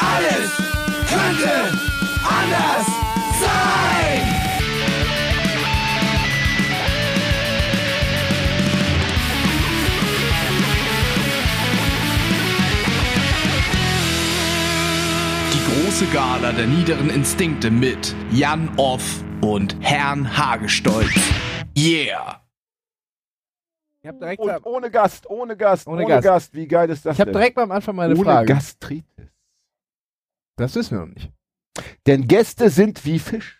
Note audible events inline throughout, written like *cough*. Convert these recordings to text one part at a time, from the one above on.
Alles könnte anders sein. Die große Gala der niederen Instinkte mit Jan Off und Herrn Hagestolz. Yeah! Ich habe direkt, Und ohne Gast, ohne Gast, Ohne ohne, Gast. Gast. Wie geil ist das ich hab denn? direkt am Anfang mal eine ohne Frage. Gastritis. Das wissen wir noch nicht. Denn Gäste sind wie Fisch.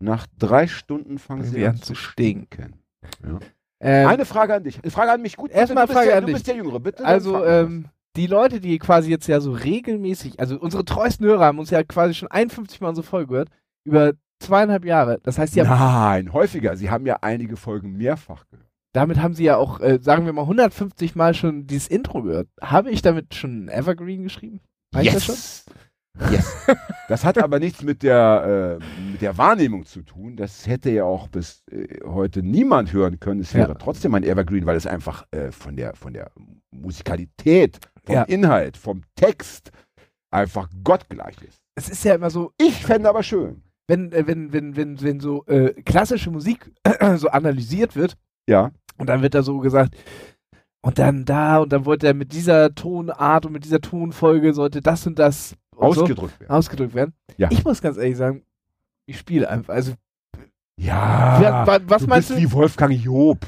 Nach drei Stunden fangen sie an zu stinken. stinken. Ähm, Eine Frage an dich. Eine Frage an mich. Gut, Erstmal du Frage der, an Du dich. bist der Jüngere, bitte. also, ähm, die Leute, die quasi jetzt ja so regelmäßig, also unsere treuesten Hörer haben uns ja quasi schon 51 Mal unsere Folge gehört, über zweieinhalb Jahre. Das heißt, ja, Nein, häufiger. Sie haben ja einige Folgen mehrfach gehört. damit haben sie ja auch, äh, sagen wir mal, 150 Mal schon dieses Intro gehört. Habe ich damit schon Evergreen geschrieben? Heißt das schon? Yes. Yes. Das hat aber nichts mit der, äh, mit der Wahrnehmung zu tun. Das hätte ja auch bis äh, heute niemand hören können. Es wäre Ja. trotzdem ein Evergreen, weil es einfach äh, von, der, von der Musikalität, vom Ja. Inhalt, vom Text einfach gottgleich ist. Es ist ja immer so, Ich fände aber schön. wenn, äh, wenn, wenn, wenn, wenn so äh, klassische Musik *clears throat* so analysiert wird, Ja. Und dann wird da so gesagt, und dann da, und dann wollte er mit dieser Tonart und mit dieser Tonfolge sollte das und das und so Ausgedrückt werden. ausgedrückt werden. Ja. Ich muss ganz ehrlich sagen, ich spiele einfach. Also, Ja. Wer- wa- was du meinst bist du? wie Wolfgang Job,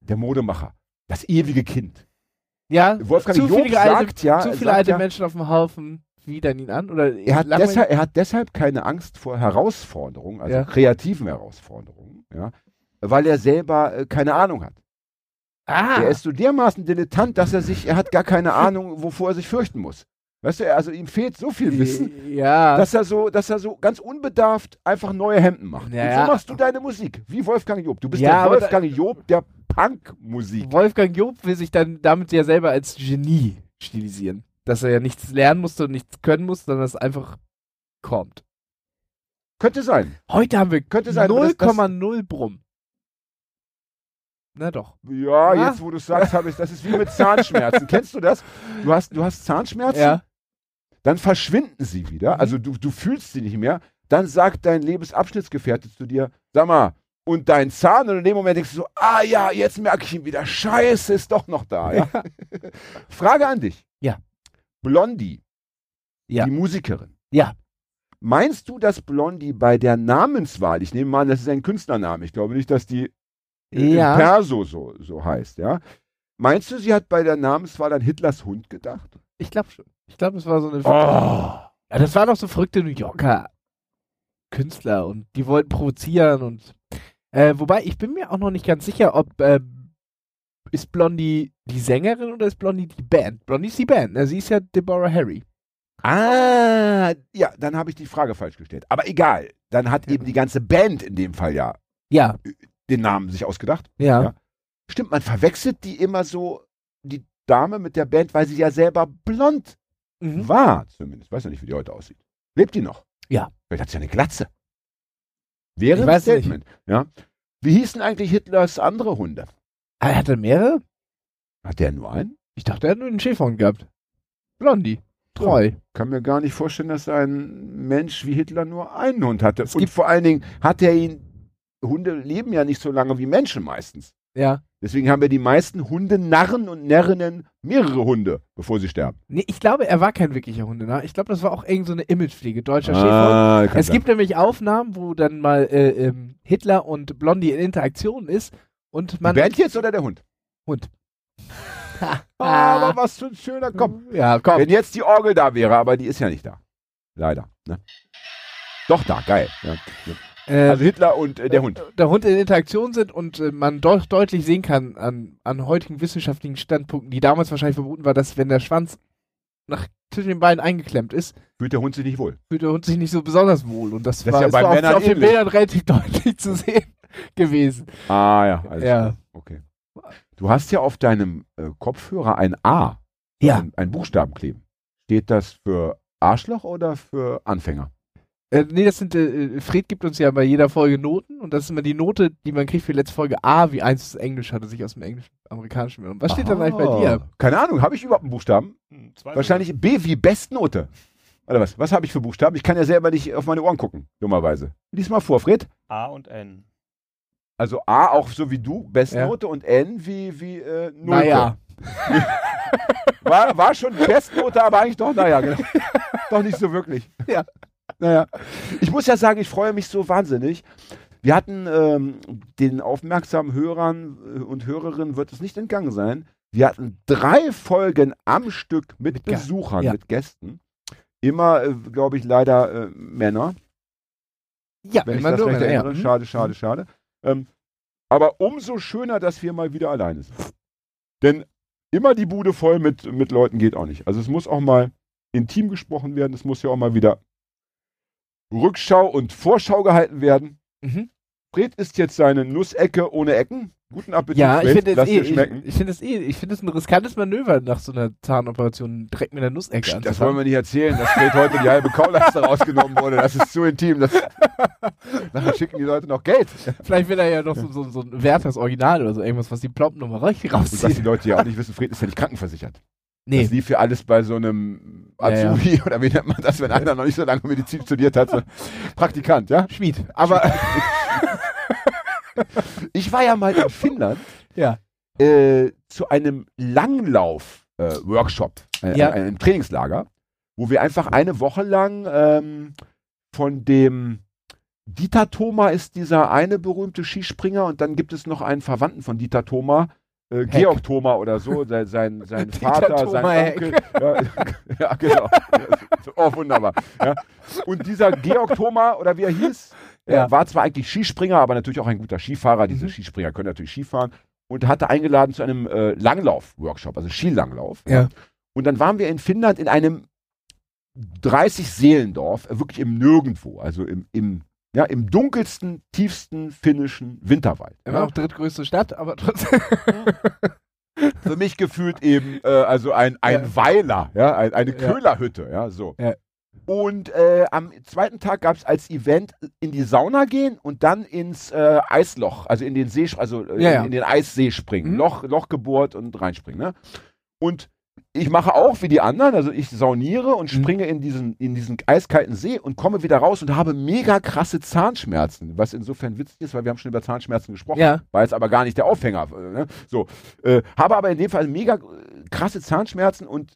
der Modemacher. Das ewige Kind. ja, Wolfgang zu Job viele alte, sagt ja, zu viele sagt alte ja, Menschen auf dem Haufen widern ihn an. Oder Er hat, deshalb, er hat deshalb keine Angst vor Herausforderungen, also Ja. kreativen Herausforderungen, ja, weil er selber äh, keine Ahnung hat. Ah, Er ist so dermaßen dilettant, dass er sich, er hat gar keine *laughs* Ahnung, wovor er sich fürchten muss. Weißt du, also ihm fehlt so viel Wissen, ja, dass er so, dass er so ganz unbedarft einfach neue Hemden macht. Ja, Und so machst du deine Musik, wie Wolfgang Job. Du bist Ja, der Wolfgang Job der Punkmusik. Wolfgang Job will sich dann damit ja selber als Genie stilisieren. Dass er ja nichts lernen musste und nichts können musste, sondern es einfach kommt. Könnte sein. Heute haben wir Könnte sein, aber das- das- 0,0 Brumm. Na doch. Ja, Ja. jetzt wo du es sagst, habe ich, das ist wie mit Zahnschmerzen. *laughs* Kennst du das? Du hast, du hast Zahnschmerzen? Ja. dann verschwinden sie wieder, Mhm. also du, du fühlst sie nicht mehr, dann sagt dein Lebensabschnittsgefährte zu dir, sag mal, und dein Zahn, und in dem Moment denkst du so, ah ja, jetzt merke ich ihn wieder, scheiße, ist doch noch da. Ja? *laughs* Frage an dich. Ja. Blondie, Ja. die Musikerin. Ja. Meinst du, dass Blondie bei der Namenswahl, ich nehme mal an, das ist ein Künstlername, ich glaube nicht, dass die Ja. Perso so, so heißt, ja? Meinst du, sie hat bei der Namenswahl an Hitlers Hund gedacht? Ich glaube schon. Ich glaube, es war so eine. Oh. Ja, das waren doch so verrückte New Yorker Künstler und die wollten provozieren und. Äh, wobei, ich bin mir auch noch nicht ganz sicher, ob. Äh, ist Blondie die Sängerin oder ist Blondie die Band? Blondie ist die Band, ne? Sie ist ja Deborah Harry. Ah, ja, dann habe ich die Frage falsch gestellt. Aber egal, dann hat eben die ganze Band in dem Fall ja Ja, den Namen sich ausgedacht. ja. Ja. Stimmt, man verwechselt die immer so, die Dame mit der Band, weil sie ja selber blond Mhm. war, zumindest. Weiß ja nicht, wie die heute aussieht. Lebt die noch? Ja. Vielleicht hat sie ja eine Glatze. Wäre Ich ein nicht. Statement. Ja. Wie hießen eigentlich Hitlers andere Hunde? Ah, er hatte mehrere? Hat der nur einen? Ich dachte, er hat nur einen Schäferhund gehabt. Blondie. Treu. Kann mir gar nicht vorstellen, dass ein Mensch wie Hitler nur einen Hund hatte. Und gibt- vor allen Dingen hat er ihn, Hunde leben ja nicht so lange wie Menschen meistens. Ja. Deswegen haben ja die meisten Hundenarren und Närrinnen mehrere Hunde, bevor sie sterben. Nee, ich glaube, er war kein wirklicher Hundenarr. Ich glaube, das war auch irgend so eine Imagepflege, deutscher Schäferhund. Ah, kann Es sein. gibt nämlich Aufnahmen, wo dann mal äh, ähm, Hitler und Blondie in Interaktion ist und man. Band jetzt oder der Hund? Hund. *laughs* Aber was für ein schöner Kopf. Ja, komm. Wenn jetzt die Orgel da wäre, aber die ist ja nicht da. Leider. Ne? Doch da, geil. Ja. Äh, Also Hitler und äh, der Hund. der Hund in Interaktion sind und äh, man doch deutlich sehen kann an, an heutigen wissenschaftlichen Standpunkten, die damals wahrscheinlich verboten war, dass wenn der Schwanz nach zwischen den Beinen eingeklemmt ist, Fühlt der Hund sich nicht wohl. fühlt der Hund sich nicht so besonders wohl. Und das, Das war, ja bei war auf, Männern auf den. Bildern relativ *laughs* deutlich zu sehen *laughs* gewesen. Ah ja, alles Ja. klar. Okay. Du hast ja auf deinem äh, Kopfhörer ein A, Ja. ein, ein Buchstaben kleben. Steht das für Arschloch oder für Anfänger? Äh, nee, das sind, äh, Fred gibt uns ja bei jeder Folge Noten und das ist immer die Note, die man kriegt für die letzte Folge A, wie eins ist Englisch, hatte sich aus dem Englischen, Amerikanischen genommen. Was steht dann eigentlich bei dir? Ah. Keine Ahnung, habe ich überhaupt einen Buchstaben? Hm, zwei Wahrscheinlich B wie Bestnote. Oder was? Was habe ich für Buchstaben? Ich kann ja selber nicht auf meine Ohren gucken, dummerweise. Lies mal vor, Fred. A und N. Also A auch so wie du, Bestnote und N wie, wie äh, Nulpe. Naja. *laughs* War, war schon Bestnote, aber eigentlich doch, naja, genau. *laughs* doch nicht so wirklich. Ja. Naja. Ich muss ja sagen, ich freue mich so wahnsinnig. Wir hatten ähm, den aufmerksamen Hörern äh, und Hörerinnen wird es nicht entgangen sein. Wir hatten drei Folgen am Stück mit, Mit Besuchern, ja. mit Gästen. Immer, äh, glaube ich, leider äh, Männer. Ja, wenn ich das recht Männer, ja. erinnere. Mhm. Schade, schade, schade. Ähm, aber umso schöner, dass wir mal wieder alleine sind. Denn immer die Bude voll mit, mit Leuten geht auch nicht. Also es muss auch mal intim gesprochen werden, es muss ja auch mal wieder Rückschau und Vorschau gehalten werden. Mhm. Fred isst jetzt seine Nussecke ohne Ecken. Guten Appetit, Ja, ich finde eh, dir schmecken. ich, ich finde es eh, ich finde es ein riskantes Manöver nach so einer Zahnoperation direkt mit der Nussecke das anzufangen. wollen wir nicht erzählen, dass Fred heute die halbe Kauleiste *laughs* rausgenommen wurde. Das ist zu intim. Das, nachher schicken die Leute noch Geld. Vielleicht will er ja noch so, so, so ein Werthers Original oder so irgendwas, was die Plomp-Nummer richtig Und was die rauszieht. Leute ja auch nicht wissen, Fred ist ja nicht krankenversichert. Nee, Das lief ja alles bei so einem Ja, ja. Azubi *laughs* oder wie nennt man das, wenn einer noch nicht so lange Medizin studiert hat. So Praktikant, ja? Schmied. Aber *laughs* Ich war ja mal in Finnland ja. äh, zu einem Langlauf-Workshop, äh, Ja. einem Trainingslager, wo wir einfach eine Woche lang ähm, von dem Dieter Thoma ist dieser eine berühmte Skispringer und dann gibt es noch einen Verwandten von Dieter Thoma, äh, Georg Thoma oder so, sein, *laughs* sein, sein Vater, sein. Onkel. Ja, *laughs* ja, genau. *laughs* Oh, wunderbar. Ja. Und dieser Georg Thoma, oder wie er hieß, Ja. er war zwar eigentlich Skispringer, aber natürlich auch ein guter Skifahrer. Diese Mhm. Skispringer können natürlich Skifahren. Und hatte eingeladen zu einem äh, Langlauf-Workshop, also Skilanglauf. Ja. Und dann waren wir in Finnland in einem 30-Seelendorf, äh, wirklich im Nirgendwo, also im, im, ja, im dunkelsten, tiefsten finnischen Winterwald. immer Ja. noch drittgrößte Stadt, aber trotzdem. *laughs* Für mich gefühlt eben äh, also ein, ein Ja. Weiler, ja, ein, eine Ja. Köhlerhütte, ja, so. Ja. Und äh, am zweiten Tag gab es als Event in die Sauna gehen und dann ins äh, Eisloch, also in den See, also äh, Ja, in, ja. in den Eissee springen, Mhm. Loch, Loch gebohrt und reinspringen. Ne? Und ich mache auch wie die anderen, also ich sauniere und Mhm. springe in diesen, in diesen eiskalten See und komme wieder raus und habe mega krasse Zahnschmerzen, was insofern witzig ist, weil wir haben schon über Zahnschmerzen gesprochen. Ja. War jetzt aber gar nicht der Aufhänger. äh, Ne? So, äh, habe aber in dem Fall mega äh, krasse Zahnschmerzen und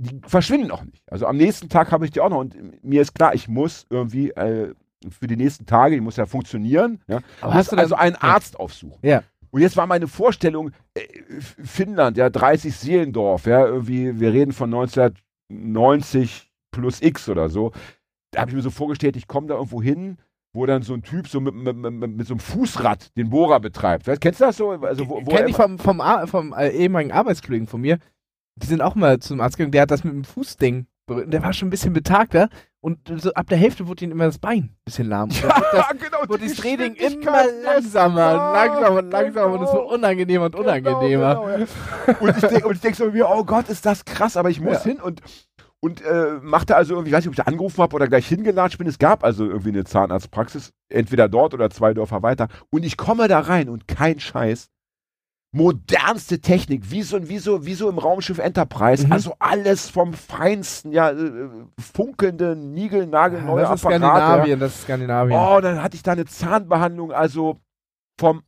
die verschwinden auch nicht. Also am nächsten Tag habe ich die auch noch und mir ist klar, ich muss irgendwie äh, für die nächsten Tage, ich muss ja funktionieren, ja, Aber hast du also einen. Arzt aufsuchen. Ja. Und jetzt war meine Vorstellung, äh, Finnland, ja, 30 Seelendorf, ja, irgendwie, wir reden von 1990 plus X oder so. Da habe ich mir so vorgestellt, ich komme da irgendwo hin, wo dann so ein Typ so mit, mit, mit, mit so einem Fußrad den Bohrer betreibt. Weißt, kennst du das so? Also, wo, wo Kenn ich vom, vom, Ar- vom äh, ehemaligen Arbeitskollegen von mir. Die sind auch mal zum Arzt gegangen, der hat das mit dem Fußding berührt. Der war schon ein bisschen betagter und so ab der Hälfte wurde ihm immer das Bein ein bisschen lahm. Und wird das, Ja, genau, wurde die das Training immer langsamer, Ja, langsamer und langsamer und es wird genau. unangenehmer und unangenehmer. Genau, genau, ja. und ich denke denk so mir, oh Gott, ist das krass, aber ich muss Ja. hin und und äh, machte also irgendwie, ich weiß nicht, ob ich da angerufen habe oder gleich hingelatscht bin. Es gab also irgendwie eine Zahnarztpraxis, entweder dort oder zwei Dörfer weiter. Und ich komme da rein und kein Scheiß. Modernste Technik, wie so, wie so, wie so im Raumschiff Enterprise. Mhm. Also alles vom Feinsten, ja, äh, funkelnde, niegelnagelneue das ist Apparate. ja. Skandinavien, das ist Skandinavien. Oh, dann hatte ich da eine Zahnbehandlung, also vom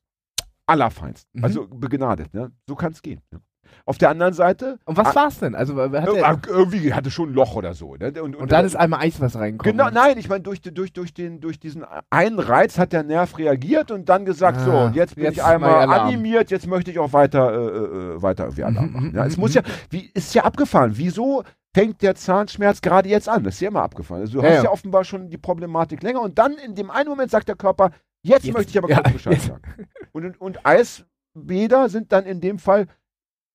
Allerfeinsten. Mhm. Also begnadet, ne? So kann es gehen. Ne? Auf der anderen Seite, Und was war's denn? Also hat er, irgendwie hatte schon ein Loch oder so. Ne? Und, und dann ist einmal Eiswasser reingekommen. Genau, nein, ich meine, durch, durch, durch, den, durch diesen einen Reiz hat der Nerv reagiert und dann gesagt, so, Ah, und jetzt bin jetzt ich mal einmal animiert, jetzt möchte ich auch weiter, äh, äh, weiter irgendwie Alarm machen. *laughs* Ja, es muss ja, wie, ist ja abgefahren. Wieso fängt der Zahnschmerz gerade jetzt an? Das ist ja immer abgefahren. Also du Ja, hast ja. ja offenbar schon die Problematik länger und dann in dem einen Moment sagt der Körper, jetzt, Jetzt. möchte ich aber Ja, kurz Bescheid sagen. Und, und Eisbäder sind dann in dem Fall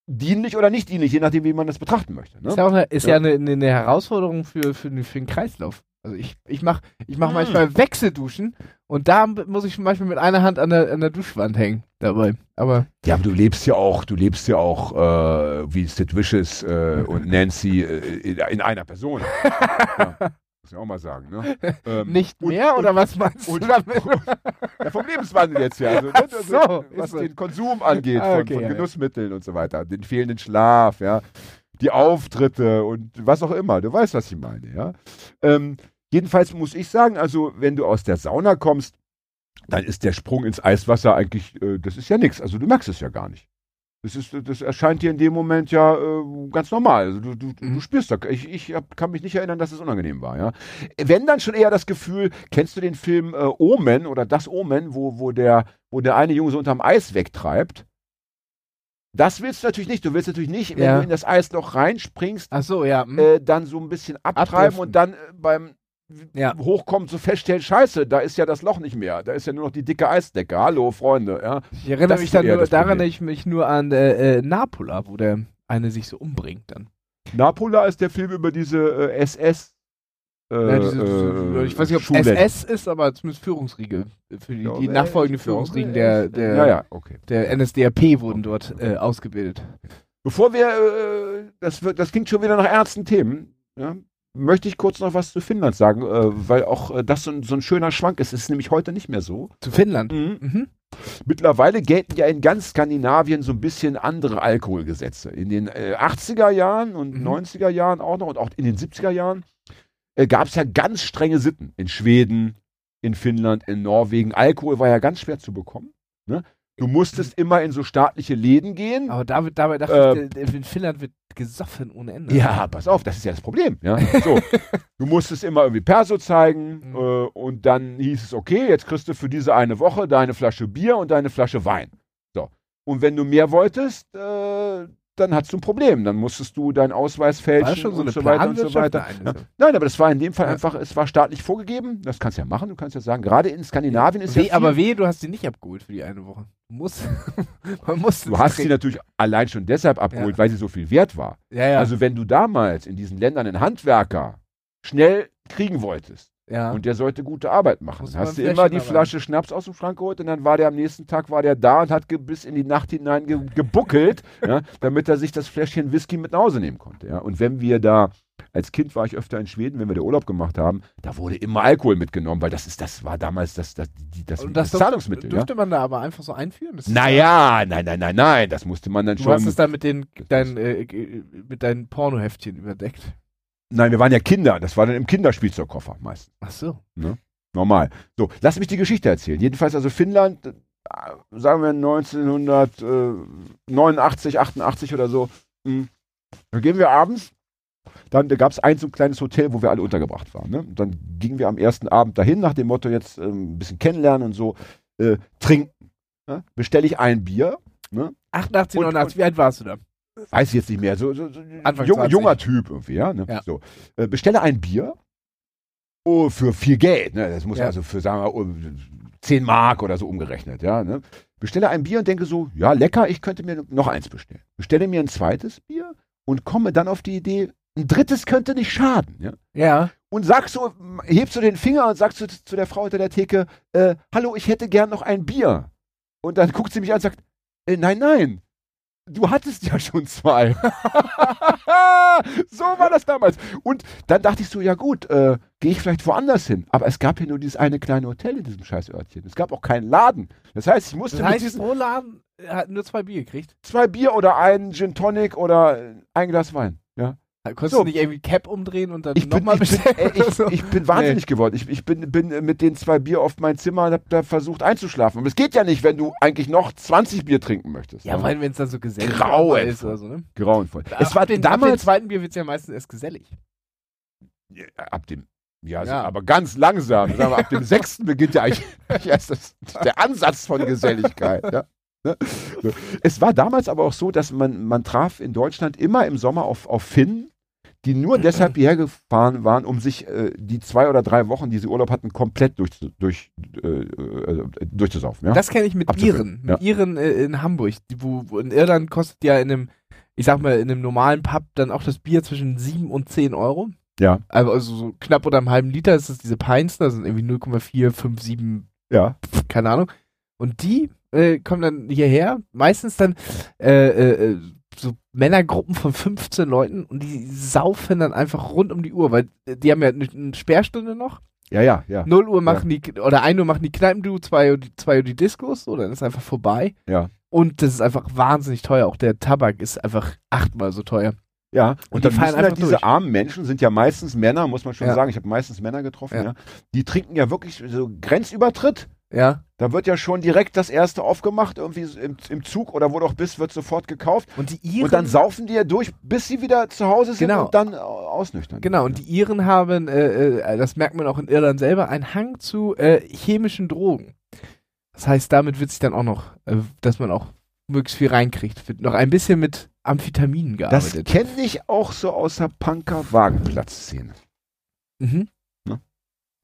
dienlich oder nicht dienlich, je nachdem, wie man das betrachten möchte. Ne? Ist ja, auch eine, ist Ja. ja, eine, eine, Herausforderung für, für, den- für den Kreislauf. Also ich, ich mache ich mach Mm. manchmal Wechselduschen und da muss ich manchmal mit einer Hand an der, an der Duschwand hängen dabei. Aber Ja, aber du lebst ja auch, du lebst ja auch äh, wie Sid Vicious äh, und *laughs* Nancy äh, in, in einer Person. *laughs* ja. Muss ich auch mal sagen, ne? *laughs* Ähm, Nicht und- mehr und- oder was meinst und- du damit? *laughs* Ja, vom Lebenswandel jetzt ja. Also, ne, also, so, was ist so. den Konsum angeht, Ah, von, okay, von ja, ja. Genussmitteln und so weiter, den fehlenden Schlaf, ja, die Auftritte und was auch immer. Du weißt, was ich meine, ja. Ähm, jedenfalls muss ich sagen, also wenn du aus der Sauna kommst, dann ist der Sprung ins Eiswasser eigentlich, äh, das ist ja nichts. Also du merkst es ja gar nicht. Das, ist, das erscheint dir in dem Moment ja äh, ganz normal. Also du, du, du Mhm. spürst da. Ich, ich hab, kann mich nicht erinnern, dass es unangenehm war. Ja? Wenn dann schon eher das Gefühl, kennst du den Film äh, Omen oder das Omen, wo, wo, der, wo der eine Junge so unterm Eis wegtreibt? Das willst du natürlich nicht. Du willst natürlich nicht, wenn Ja. du in das Eisloch reinspringst, so, ja. hm. äh, dann so ein bisschen abtreiben Abdriften. und dann äh, beim Ja. Hochkommen so feststellen, scheiße, da ist ja das Loch nicht mehr. Da ist ja nur noch die dicke Eisdecke. Hallo, Freunde. Ja? Ich erinnere das mich dann nur, daran ich mich nur an äh, äh, Napola, wo der eine sich so umbringt dann. Napola ist der Film über diese äh, SS. Äh, ja, diese, diese, äh, ich weiß nicht, ob es Schulen. SS ist, aber zumindest Führungsriege. Für die, die nachfolgende glaube, der, der, Ja, ja, okay. der NSDAP wurden dort äh, ausgebildet. Bevor wir, äh, das, wird, das klingt schon wieder nach ernsten Themen, ja, möchte ich kurz noch was zu Finnland sagen, äh, weil auch äh, das so ein, so ein schöner Schwank ist. Es ist nämlich heute nicht mehr so. Zu Finnland. Mhm. Mittlerweile gelten ja in ganz Skandinavien so ein bisschen andere Alkoholgesetze. In den äh, 80er Jahren und Mhm. 90er Jahren auch noch und auch in den 70er Jahren äh, gab es ja ganz strenge Sitten. In Schweden, in Finnland, in Norwegen. Alkohol war ja ganz schwer zu bekommen. Ne? Du musstest immer in so staatliche Läden gehen. Aber da, wird- dabei dachte Äh, ich, in Finnland wird gesoffen ohne Ende. Ja, pass auf, das ist ja das Problem. Ja? So, *laughs* du musstest immer irgendwie Perso zeigen Mhm. äh, und dann hieß es, okay, jetzt kriegst du für diese eine Woche deine Flasche Bier und deine Flasche Wein. So. Und wenn du mehr wolltest, äh, dann hattest du ein Problem. Dann musstest du deinen Ausweis fälschen so und eine so weiter und so weiter. Nein, Ja. Nein, aber das war in dem Fall Ja. einfach, es war staatlich vorgegeben. Das kannst du ja machen, du kannst ja sagen, gerade in Skandinavien ist Weh, ja aber wehe, du hast sie nicht abgeholt für die eine Woche. Du musst. *laughs* man muss du hast sie natürlich allein schon deshalb abgeholt, Ja. weil sie so viel wert war. Also wenn du damals in diesen Ländern einen Handwerker schnell kriegen wolltest ja. und der sollte gute Arbeit machen, Muss hast du immer die Flasche Schnaps aus dem Schrank geholt und dann war der am nächsten Tag war der da und hat bis in die Nacht hinein ge gebuckelt, *laughs* ja, damit er sich das Fläschchen Whisky mit nach Hause nehmen konnte. Ja. Und wenn wir da als Kind war ich öfter in Schweden, wenn wir da Urlaub gemacht haben, da wurde immer Alkohol mitgenommen, weil das ist, das war damals das, das, die, das, Und das, das Zahlungsmittel. Ja? Dürfte man da aber einfach so einführen? Das Naja, nein, nein, nein, nein, das musste man dann Du schon. hast es dann mit den deinen, äh, mit deinen Pornoheftchen überdeckt. Nein, wir waren ja Kinder, das war dann im Kinderspielzeugkoffer meistens. Ach so. Normal. So, lass mich die Geschichte erzählen. Jedenfalls also Finnland, äh, sagen wir 1989, 88 oder so. mh, Da gehen wir abends. Dann da gab es ein so ein kleines Hotel, wo wir alle untergebracht waren. Ne? Und dann gingen wir am ersten Abend dahin, nach dem Motto jetzt ähm, ein bisschen kennenlernen und so, äh, trinken. Ne? Bestelle ich ein Bier. 88, Und- 89, wie alt warst du da? Weiß ich jetzt nicht mehr, so, so, so jung, 20. junger Typ irgendwie, ja. Ne? Ja. So. Äh, bestelle ein Bier oh, für viel Geld, ne? Das muss Ja. also für, sagen wir, oh, 10 Mark oder so umgerechnet, ja. Ne? Bestelle ein Bier und denke so, ja, lecker, ich könnte mir noch eins bestellen. Bestelle mir ein zweites Bier und komme dann auf die Idee, ein drittes könnte nicht schaden, ja. Ja. Und sagst so, hebst so den Finger und sagst so zu der Frau hinter der Theke, äh, hallo, ich hätte gern noch ein Bier. Und dann guckt sie mich an und sagt, äh, nein, nein, du hattest ja schon zwei. *laughs* so war das damals. Und dann dachte ich so, ja gut, äh, gehe ich vielleicht woanders hin. Aber es gab hier nur dieses eine kleine Hotel in diesem Scheißörtchen. Es gab auch keinen Laden. Das heißt, ich musste Das mit heißt, diesen pro Laden hat nur zwei Bier gekriegt. zwei Bier oder einen Gin Tonic oder ein Glas Wein. Da konntest So. du nicht irgendwie Cap umdrehen und dann bin, nochmal bin, bestellen? äh, oder ich, so? ich bin wahnsinnig geworden. Ich, ich bin, bin äh, mit den zwei Bier auf mein Zimmer und habe da versucht einzuschlafen. Aber es geht ja nicht, wenn du eigentlich noch 20 Bier trinken möchtest. ja, ne? weil wenn es dann so gesellig Grauenvoll. ist oder so, ne? grauenvoll. Ab Es war den, ab dem damals zweiten Bier wird es ja meistens erst gesellig. Ja, ab dem ja, Ja. aber ganz langsam. Sagen wir, ab dem *laughs* sechsten beginnt ja eigentlich erst das, der Ansatz von Geselligkeit. Ja. Ne? Es war damals aber auch so, dass man, man traf in Deutschland immer im Sommer auf, auf Finnen, die nur deshalb *clears throat* hierher gefahren waren, um sich äh, die zwei oder drei Wochen, die sie Urlaub hatten, komplett durch, durch, äh, äh, durchzusaufen. Ja? Das kenne ich mit Abzufüllen, Iren. Mit Iren äh, in Hamburg. Wo, wo in Irland kostet ja in einem, ich sag mal, in einem normalen Pub dann auch das Bier zwischen 7 und 10 Euro. ja, Also, also so knapp unter einem halben Liter ist das diese Pints, das sind irgendwie 0,4, 5, 7, ja. keine Ahnung. Und die äh, kommen dann hierher, meistens dann äh, äh, äh, so Männergruppen von 15 Leuten und die saufen dann einfach rund um die Uhr, weil äh, die haben ja eine, eine Sperrstunde noch. Ja, ja, ja. 0 Uhr machen die, oder 1 Uhr machen die Kneipen, 2 Uhr, die- 2 Uhr die Diskos, so, dann ist einfach vorbei. Ja. Und das ist einfach wahnsinnig teuer. Auch der Tabak ist einfach achtmal so teuer. Ja, Und und die dann fallen müssen halt einfach diese durch. armen Menschen, sind ja meistens Männer, muss man schon Ja. sagen. Ich habe meistens Männer getroffen, Ja. ja. Die trinken ja wirklich so Grenzübertritt. Ja. Da wird ja schon direkt das erste aufgemacht, irgendwie im, im Zug oder wo du auch bist, wird sofort gekauft. Und die Iren. Und dann saufen die ja durch, bis sie wieder zu Hause sind Genau. und dann äh, ausnüchtern. Genau, und die Iren haben, äh, äh, das merkt man auch in Irland selber, einen Hang zu äh, chemischen Drogen. Das heißt, damit wird sich dann auch noch, äh, dass man auch möglichst viel reinkriegt. Wird noch ein bisschen mit Amphetaminen Das gearbeitet. kenne ich auch so aus der Punker-Wagenplatz-Szene. Mhm.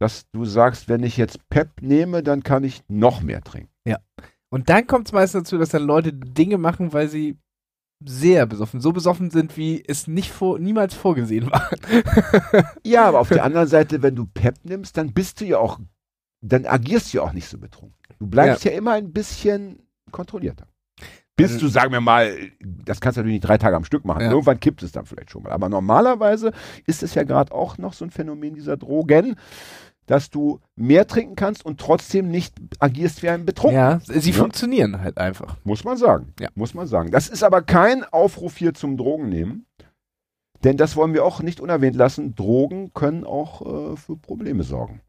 Dass du sagst, wenn ich jetzt Pep nehme, dann kann ich noch mehr trinken. Und dann kommt es meist dazu, dass dann Leute Dinge machen, weil sie sehr besoffen, so besoffen sind, wie es nicht vor, niemals vorgesehen war. *laughs* Ja, aber auf der anderen Seite, wenn du Pep nimmst, dann bist du ja auch, dann agierst du ja auch nicht so betrunken. Du bleibst ja, immer ein bisschen kontrollierter. Bis Also- du, sagen wir mal, das kannst du natürlich nicht drei Tage am Stück machen. Ja. Irgendwann kippt es dann vielleicht schon mal. Aber normalerweise ist es ja gerade auch noch so ein Phänomen dieser Drogen, dass du mehr trinken kannst und trotzdem nicht agierst wie ein Betrunkener. ja, sie Ja. funktionieren halt einfach. Muss man sagen. Ja. Muss man sagen. Das ist aber kein Aufruf hier zum Drogennehmen. Denn das wollen wir auch nicht unerwähnt lassen. Drogen können auch äh, für Probleme sorgen.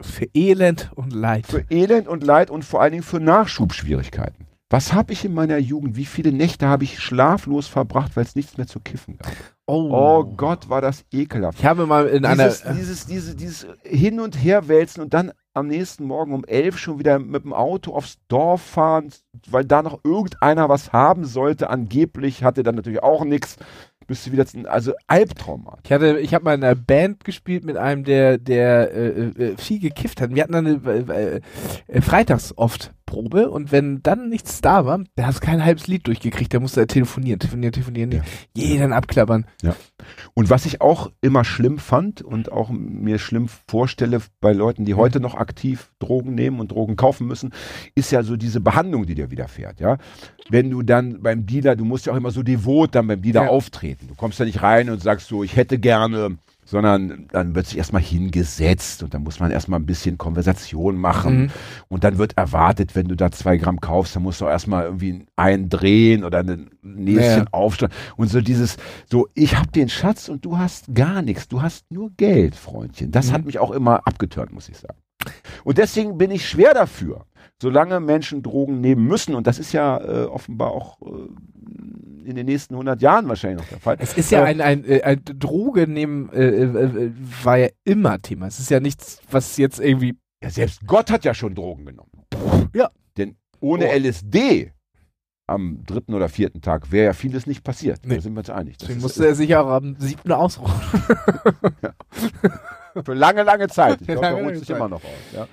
Für Elend und Leid. Für Elend und Leid und vor allen Dingen für Nachschubschwierigkeiten. Was habe ich in meiner Jugend, wie viele Nächte habe ich schlaflos verbracht, weil es nichts mehr zu kiffen gab? Oh Gott, war das ekelhaft. Ich habe mal in Dieses, einer. dieses, dieses, dieses Hin- und Herwälzen und dann am nächsten Morgen um elf schon wieder mit dem Auto aufs Dorf fahren, weil da noch irgendeiner was haben sollte. Angeblich hatte dann natürlich auch nichts. Bist du wieder, also Albtrauma. Ich hatte, ich habe mal in einer Band gespielt mit einem, der, der äh, äh, viel gekifft hat. Wir hatten dann eine äh, äh, freitags oft Probe und wenn dann nichts da war, der hast kein halbes Lied durchgekriegt, der musste telefonieren, telefonieren, telefonieren, Ja. jeden abklappern. Und was ich auch immer schlimm fand und auch mir schlimm vorstelle bei Leuten, die heute noch aktiv Drogen nehmen und Drogen kaufen müssen, ist ja so diese Behandlung, die dir widerfährt, ja. Wenn du dann beim Dealer, du musst ja auch immer so devot dann beim Dealer Ja. auftreten. Du kommst da nicht rein und sagst so, ich hätte gerne, sondern dann wird sich erstmal hingesetzt und dann muss man erstmal ein bisschen Konversation machen. Mhm. Und dann wird erwartet, wenn du da zwei Gramm kaufst, dann musst du auch erstmal irgendwie einen drehen oder ein Näschen Ja, aufstellen. Und so dieses, so, ich hab den Schatz und du hast gar nichts. Du hast nur Geld, Freundchen. Das Mhm. hat mich auch immer abgeturnt, muss ich sagen. Und deswegen bin ich schwer dafür, solange Menschen Drogen nehmen müssen. Und das ist ja äh, offenbar auch äh, in den nächsten 100 Jahren wahrscheinlich noch der Fall. Es ist ja Äh, ein, ein, äh, ein Droge nehmen, äh, äh, äh, war ja immer Thema. Es ist ja nichts, was jetzt irgendwie. Ja, selbst Gott hat ja schon Drogen genommen. Ja. Denn ohne Oh. LSD am dritten oder vierten Tag wäre ja vieles nicht passiert. Nee. Da sind wir uns einig. Das Deswegen ist- musste er sich auch am siebten ausruhen. *laughs* für lange, lange Zeit. Ich *laughs* glaube, er lange sich Zeit. immer noch aus. Ja.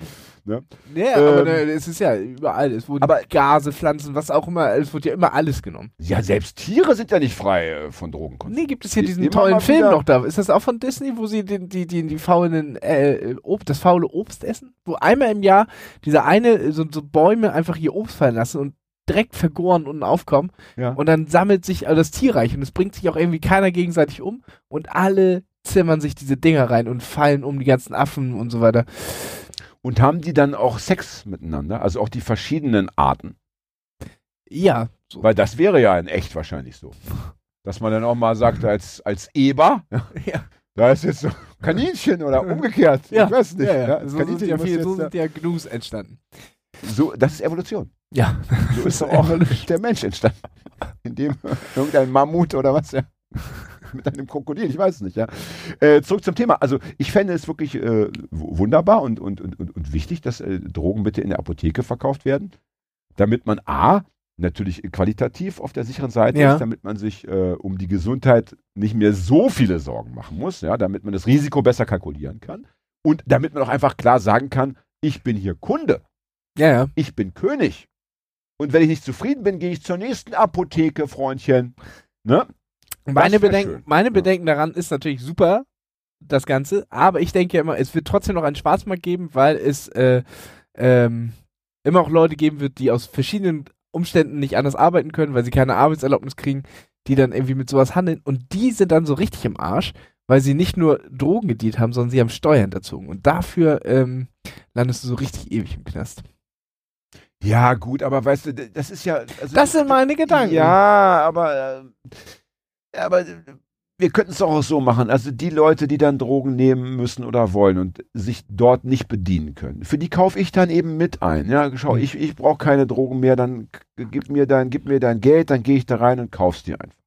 Ne? Ja, aber Ähm, ne, es ist ja überall. Es wurden aber- Gase, Pflanzen, was auch immer. Es wird ja immer alles genommen. ja, selbst Tiere sind ja nicht frei äh, von Drogenkonsum. Nee, gibt es hier Die- diesen tollen Film wieder- noch da? Ist das auch von Disney, wo sie den, die, die, die faulen, äh, Ob das faule Obst essen? Wo einmal im Jahr diese eine, so, so Bäume einfach ihr Obst fallen lassen und direkt vergoren unten aufkommen. Ja. Und dann sammelt sich also das Tierreich und es bringt sich auch irgendwie keiner gegenseitig um und alle zimmern sich diese Dinger rein und fallen um die ganzen Affen und so weiter. Und haben die dann auch Sex miteinander? Also auch die verschiedenen Arten? Ja, so. Weil das wäre ja in echt wahrscheinlich so. Dass man dann auch mal sagt, als, als Eber, *laughs* ja, da ist jetzt so Kaninchen oder umgekehrt. ja, Ich weiß nicht. Ja, ja. das So, sind ja viel, so sind ja Gnus entstanden. so, das ist Evolution. Ja. So *laughs* ist doch auch der Mensch entstanden. Indem *laughs* irgendein Mammut oder was, ja. *laughs* Mit einem Krokodil, ich weiß es nicht, ja. Äh, zurück zum Thema. Also ich fände es wirklich äh, wunderbar und, und, und, und, und wichtig, dass äh, Drogen bitte in der Apotheke verkauft werden, damit man A, natürlich qualitativ auf der sicheren Seite Ja. ist, damit man sich äh, um die Gesundheit nicht mehr so viele Sorgen machen muss, ja, damit man das Risiko besser kalkulieren kann und damit man auch einfach klar sagen kann, ich bin hier Kunde Ja, ja. ich bin König. Und wenn ich nicht zufrieden bin, gehe ich zur nächsten Apotheke, Freundchen. Ne? Meine, Bedenken, meine Ja. Bedenken daran ist natürlich super, das Ganze, aber ich denke ja immer, es wird trotzdem noch einen Schwarzmarkt geben, weil es äh, ähm, immer auch Leute geben wird, die aus verschiedenen Umständen nicht anders arbeiten können, weil sie keine Arbeitserlaubnis kriegen, die dann irgendwie mit sowas handeln und die sind dann so richtig im Arsch, weil sie nicht nur Drogen gedient haben, sondern sie haben Steuern hinterzogen. Und dafür ähm, landest du so richtig ewig im Knast. Ja, gut, aber weißt du, das ist ja. Also, Das sind meine Gedanken. Ja, aber, äh, aber äh, wir könnten es auch so machen. Also die Leute, die dann Drogen nehmen müssen oder wollen und sich dort nicht bedienen können, für die kaufe ich dann eben mit ein. Ja, schau, Mhm. ich, ich brauche keine Drogen mehr, dann gib mir dein, gib mir dein Geld, dann gehe ich da rein und kauf's dir einfach.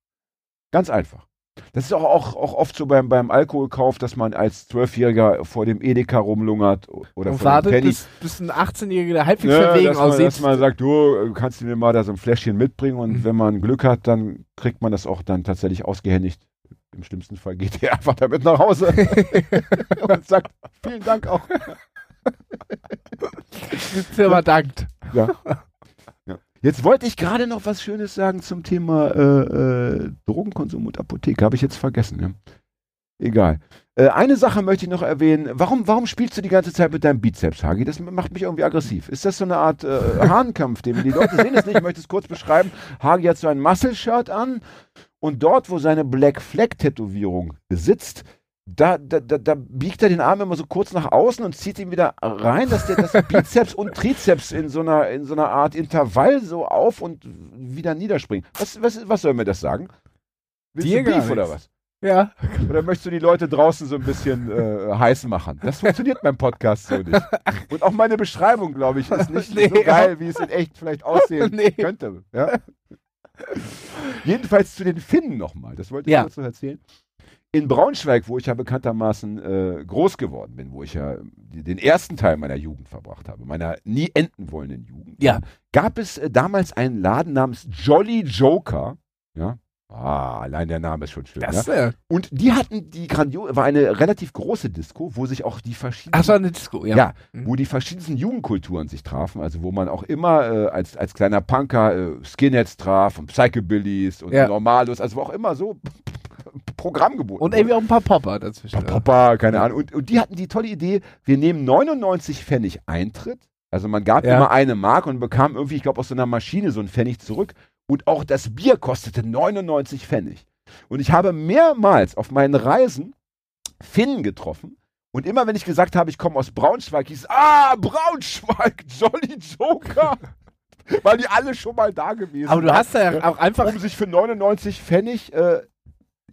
Ganz einfach. Das ist auch, auch, auch oft so beim, beim Alkoholkauf, dass man als Zwölfjähriger vor dem Edeka rumlungert oder und vor dem wartet, Penny. bis, bis ein 18-Jähriger, der halbwegs Ja, verwegen dass, man, aussieht. dass man sagt, du kannst du mir mal da so ein Fläschchen mitbringen und Mhm. wenn man Glück hat, dann kriegt man das auch dann tatsächlich ausgehändigt. Im schlimmsten Fall geht er *laughs* einfach damit nach Hause *laughs* und sagt, vielen Dank auch. Firma dankt. Ja. Jetzt wollte ich gerade noch was Schönes sagen zum Thema äh, äh, Drogenkonsum und Apotheke. Habe ich jetzt vergessen. Ja. Egal. Äh, eine Sache möchte ich noch erwähnen. Warum, warum spielst du die ganze Zeit mit deinem Bizeps, Hagi? Das macht mich irgendwie aggressiv. Ist das so eine Art äh, *laughs* Hahnkampf, den die Leute sehen es nicht? Ich möchte es kurz beschreiben. Hagi hat so ein Muscle-Shirt an und dort, wo seine Black Flag-Tätowierung sitzt, da, da, da, da biegt er den Arm immer so kurz nach außen und zieht ihn wieder rein, dass der das *laughs* Bizeps und Trizeps in so einer, in so einer Art Intervall so auf und wieder niederspringen. Was, was, was soll mir das sagen? Willst Dir du Beef oder was? Ja. Oder möchtest du die Leute draußen so ein bisschen äh, heiß machen? Das funktioniert beim Podcast so nicht. *laughs* Und auch meine Beschreibung, glaube ich, ist nicht *laughs* Nee, so geil, wie es in echt vielleicht aussehen Nee. könnte. Ja? Jedenfalls zu den Finnen nochmal. Das wollte ich Ja. kurz noch erzählen. In Braunschweig, wo ich ja bekanntermaßen äh, groß geworden bin, wo ich ja den ersten Teil meiner Jugend verbracht habe, meiner nie enden wollenden Jugend, Ja. gab es äh, damals einen Laden namens Jolly Joker. Ja. Ah, allein der Name ist schon schön. ja? Das, äh, Und die hatten die grandiose, war eine relativ große Disco, wo sich auch die verschiedenen, ach, so eine Disco, ja. ja, Mhm. wo die verschiedensten Jugendkulturen sich trafen, also wo man auch immer äh, als, als kleiner Punker äh, Skinheads traf und Psychobillys und Ja. Normalos, also wo auch immer so Programm geboten Und irgendwie auch ein paar Popper dazwischen. Papa, Papa, keine Ahnung. Und, und die hatten die tolle Idee, wir nehmen 99 Pfennig Eintritt. Also man gab Ja. immer eine Mark und bekam irgendwie, ich glaube, aus so einer Maschine so einen Pfennig zurück. Und auch das Bier kostete 99 Pfennig. Und ich habe mehrmals auf meinen Reisen Finnen getroffen. Und immer wenn ich gesagt habe, ich komme aus Braunschweig, hieß ah, Braunschweig, *laughs* Jolly Joker. Weil die alle schon mal da gewesen Aber du hast ja auch einfach. um sich für 99 Pfennig äh,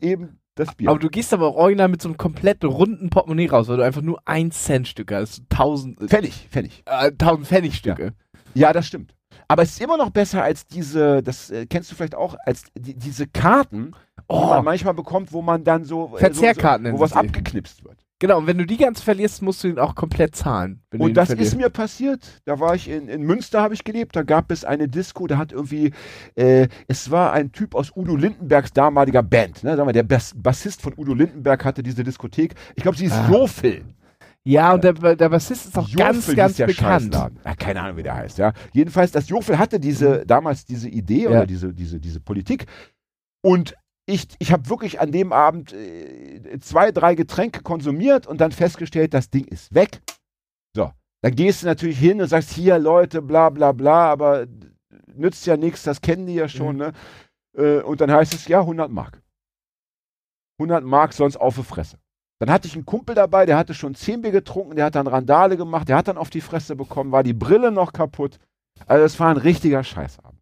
eben das Bier. Aber du gehst aber auch original mit so einem komplett runden Portemonnaie raus, weil du einfach nur ein Cent Stücke hast. Tausend, äh, Pfennig, Pfennig. tausend Pfennig Stücke. Ja, das stimmt. Aber es ist immer noch besser als diese, das äh, kennst du vielleicht auch, als die, diese Karten, die Oh, man manchmal bekommt, wo man dann so, äh, Verzehrkarten so, so nennen wo was abgeknipst wird. Genau. Und wenn du die ganz verlierst, musst du ihn auch komplett zahlen. Und das verlierst. ist mir passiert. Da war ich in, in Münster, habe ich gelebt. Da gab es eine Disco, da hat irgendwie, äh, es war ein Typ aus Udo Lindenbergs damaliger Band. Ne? Sagen wir, der Bass, Bassist von Udo Lindenberg hatte diese Diskothek. Ich glaube, sie ist Ah. Jofel. Ja, und der, der Bassist ist auch Jofel ganz, ganz bekannt. Ja, keine Ahnung, wie der heißt, ja. Jedenfalls, das Jofel hatte diese, damals diese Idee Ja. oder diese, diese, diese Politik. Und ich, ich habe wirklich an dem Abend äh, zwei, drei Getränke konsumiert und dann festgestellt, das Ding ist weg. So, dann gehst du natürlich hin und sagst, hier Leute, bla bla bla, aber nützt ja nichts, das kennen die ja schon, Mhm. ne? Äh, und dann heißt es, ja, 100 Mark. 100 Mark sonst auf die Fresse. Dann hatte ich einen Kumpel dabei, der hatte schon 10 Bier getrunken, der hat dann Randale gemacht, der hat dann auf die Fresse bekommen, war die Brille noch kaputt. Also es war ein richtiger Scheißabend.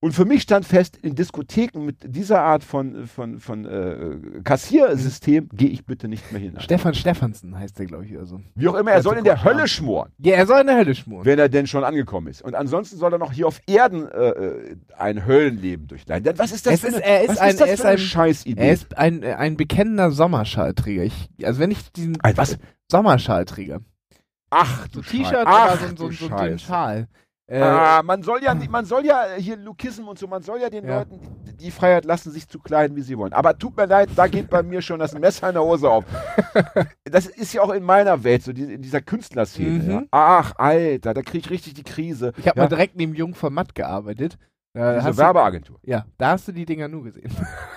Und für mich stand fest, in Diskotheken mit dieser Art von, von, von äh, Kassiersystem gehe ich bitte nicht mehr hinein. Stefan Stefansen heißt der, glaube ich, oder so. Wie auch immer, er soll in der Hölle schmoren, Ja, er soll in der Hölle schmoren. wenn er denn schon angekommen ist. Und ansonsten soll er noch hier auf Erden äh, ein Höllenleben durchleiden. Denn was ist das Es für ist- eine, er ist was ein- ist das ist für eine ein- Scheißidee? Er ist ein, äh, ein bekennender Sommerschalträger. Ich, also wenn ich diesen Ein was? Sommerschalträger. Ach, du T-Shirt, Ach, so, so, so, so einen. Schal. Äh, ah, man soll ja, man soll ja hier Lukism und so, man soll ja den Ja. Leuten die, Freiheit lassen, sich zu kleiden, wie sie wollen. Aber tut mir leid, da geht bei mir schon das Messer in der Hose auf. *laughs* Das ist ja auch in meiner Welt, so in dieser Künstlerszene. Mhm. Ja. Ach, Alter, da kriege ich richtig die Krise. ich habe ja, mal direkt neben Jung von Matt gearbeitet. Da diese Werbeagentur. ja, da hast du die Dinger nur gesehen.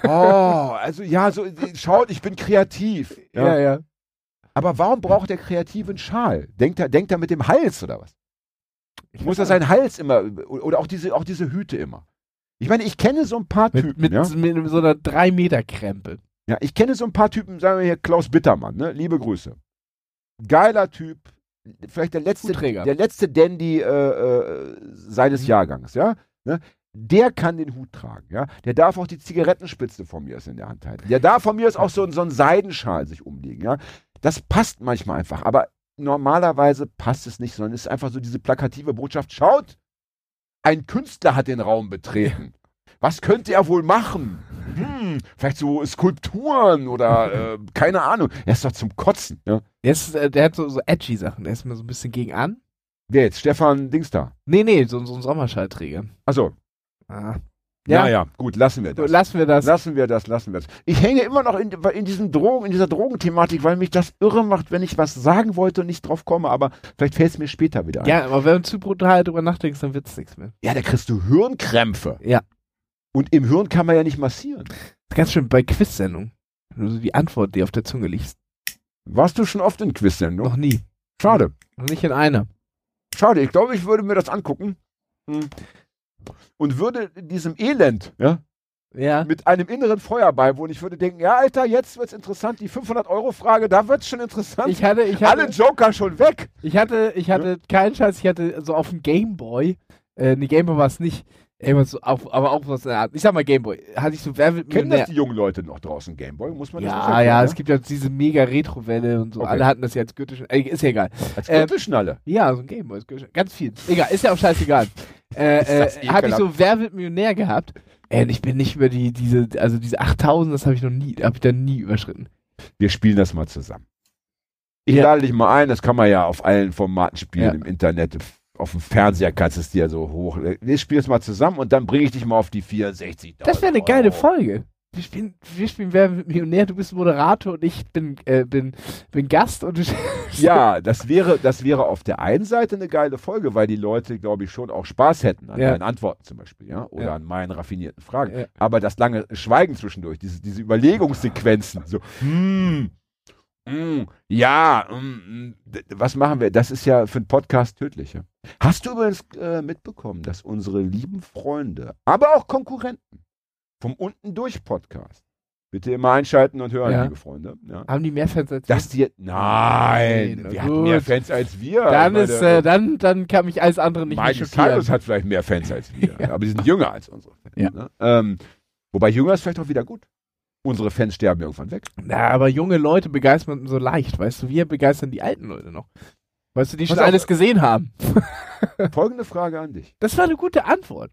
Oh, *laughs* also ja, so schaut, ich bin kreativ. Ja. ja. Aber warum braucht der Kreative einen Schal? Denkt er, denkt er mit dem Hals oder was? Ich Muss nicht. seinen Hals immer oder auch diese, auch diese Hüte immer? Ich meine, ich kenne so ein paar Mit, Typen. mit, ja? mit so einer 3-Meter-Krempe. ja, ich kenne so ein paar Typen, sagen wir hier Klaus Bittermann, ne? Liebe Grüße. Geiler Typ, vielleicht der letzte, Hutträger. der letzte Dandy äh, äh, seines Mhm. Jahrgangs, ja. Ne? Der kann den Hut tragen, ja. Der darf auch die Zigarettenspitze von mir aus in der Hand halten. Der darf von mir aus auch so, so einen Seidenschal sich umlegen, ja. Das passt manchmal einfach, aber normalerweise passt es nicht, sondern es ist einfach so diese plakative Botschaft. Schaut, ein Künstler hat den Raum betreten. Was könnte er wohl machen? Hm, vielleicht so Skulpturen oder *laughs* äh, keine Ahnung. Er ist doch zum Kotzen. Ja? Der, ist, äh, der hat so, so edgy Sachen. Der ist mir so ein bisschen gegen an. Wer jetzt? Stefan Dings da. Nee, nee, so, so ein Sommerschallträger. Achso, Ah. Ja. Ja, naja, gut, lassen wir das. lassen wir das. Lassen wir das, lassen wir das. Ich hänge immer noch in, in, diesem Drogen, in dieser Drogenthematik, weil mich das irre macht, wenn ich was sagen wollte und nicht drauf komme, aber vielleicht fällt es mir später wieder ein. Ja, aber wenn du zu brutal drüber nachdenkst, dann wird's nichts mehr. ja, da kriegst du Hirnkrämpfe. Ja. Und im Hirn kann man ja nicht massieren. Ganz schön bei Quiz-Sendungen. Wenn du so die Antwort, die auf der Zunge liegt. Warst du schon oft in Quiz-Sendung? Noch nie. Schade. Noch nicht in einer. Schade, ich glaube, ich würde mir das angucken. Hm. Und würde in diesem Elend, ja, Ja. mit einem inneren Feuer beiwohnen. Ich würde denken, ja, Alter, jetzt wird's interessant. Die 500-Euro-Frage, da wird's schon interessant. Ich hatte, ich Alle hatte, Joker schon weg. ich hatte, ich hatte keinen Scheiß, ich hatte so auf dem Gameboy, äh, nee, Gameboy war es nicht, irgendwas so auf, aber auch was in der Art. Ich sag mal Gameboy, hatte ich so, wer wird Kennen das die jungen Leute noch draußen, Gameboy? Muss man das Ja, erklären, ja, ne? es gibt ja diese mega Retro-Welle und so. Okay. Alle hatten das ja als Gürtel. Äh, ist ja egal. Als ähm, Gürtelschnalle. Ja, so ein Gameboy. Ganz viel. Egal, ist ja auch scheißegal. *laughs* Äh, *laughs* äh, habe ich so Wer wird Millionär gehabt? Ey, ich bin nicht über die, diese, also diese 8000, das habe ich noch nie, habe ich da nie überschritten. Wir spielen das mal zusammen. Ich Ja. lade dich mal ein, das kann man ja auf allen Formaten spielen Ja. im Internet. Auf dem Fernseher kannst du es dir so hoch. Wir spielen es mal zusammen und dann bringe ich dich mal auf die 64. Das wäre eine geile Folge. Wir spielen, wir spielen Wer wird Millionär, du bist Moderator und ich bin, äh, bin, bin Gast und *laughs* Ja, das wäre, das wäre auf der einen Seite eine geile Folge, weil die Leute, glaube ich, schon auch Spaß hätten an Ja. deinen Antworten zum Beispiel, ja, oder Ja. an meinen raffinierten Fragen. Ja. Aber das lange Schweigen zwischendurch, diese, diese Überlegungssequenzen, so, hm, hm, ja, d- was machen wir? Das ist ja für einen Podcast tödlich. Hast du übrigens äh, mitbekommen, dass unsere lieben Freunde, aber auch Konkurrenten vom Unten durch Podcast, bitte immer einschalten und hören, Ja. liebe Freunde, ja, Haben die mehr Fans als wir? dass die, nein, na wir hatten mehr. Fans als wir. Dann Meine- ist, äh, dann, dann kann mich alles andere nicht mehr schockieren. Cyrus hat vielleicht mehr Fans als wir, *laughs* Ja. aber die sind jünger als unsere Fans. Ne? Ähm, wobei jünger ist vielleicht auch wieder gut. Unsere Fans sterben irgendwann weg. Na, aber junge Leute begeistern so leicht, weißt du? Wir begeistern die alten Leute noch. Weißt du, die schon alles gesehen haben. *laughs* Folgende Frage an dich. Das war eine gute Antwort.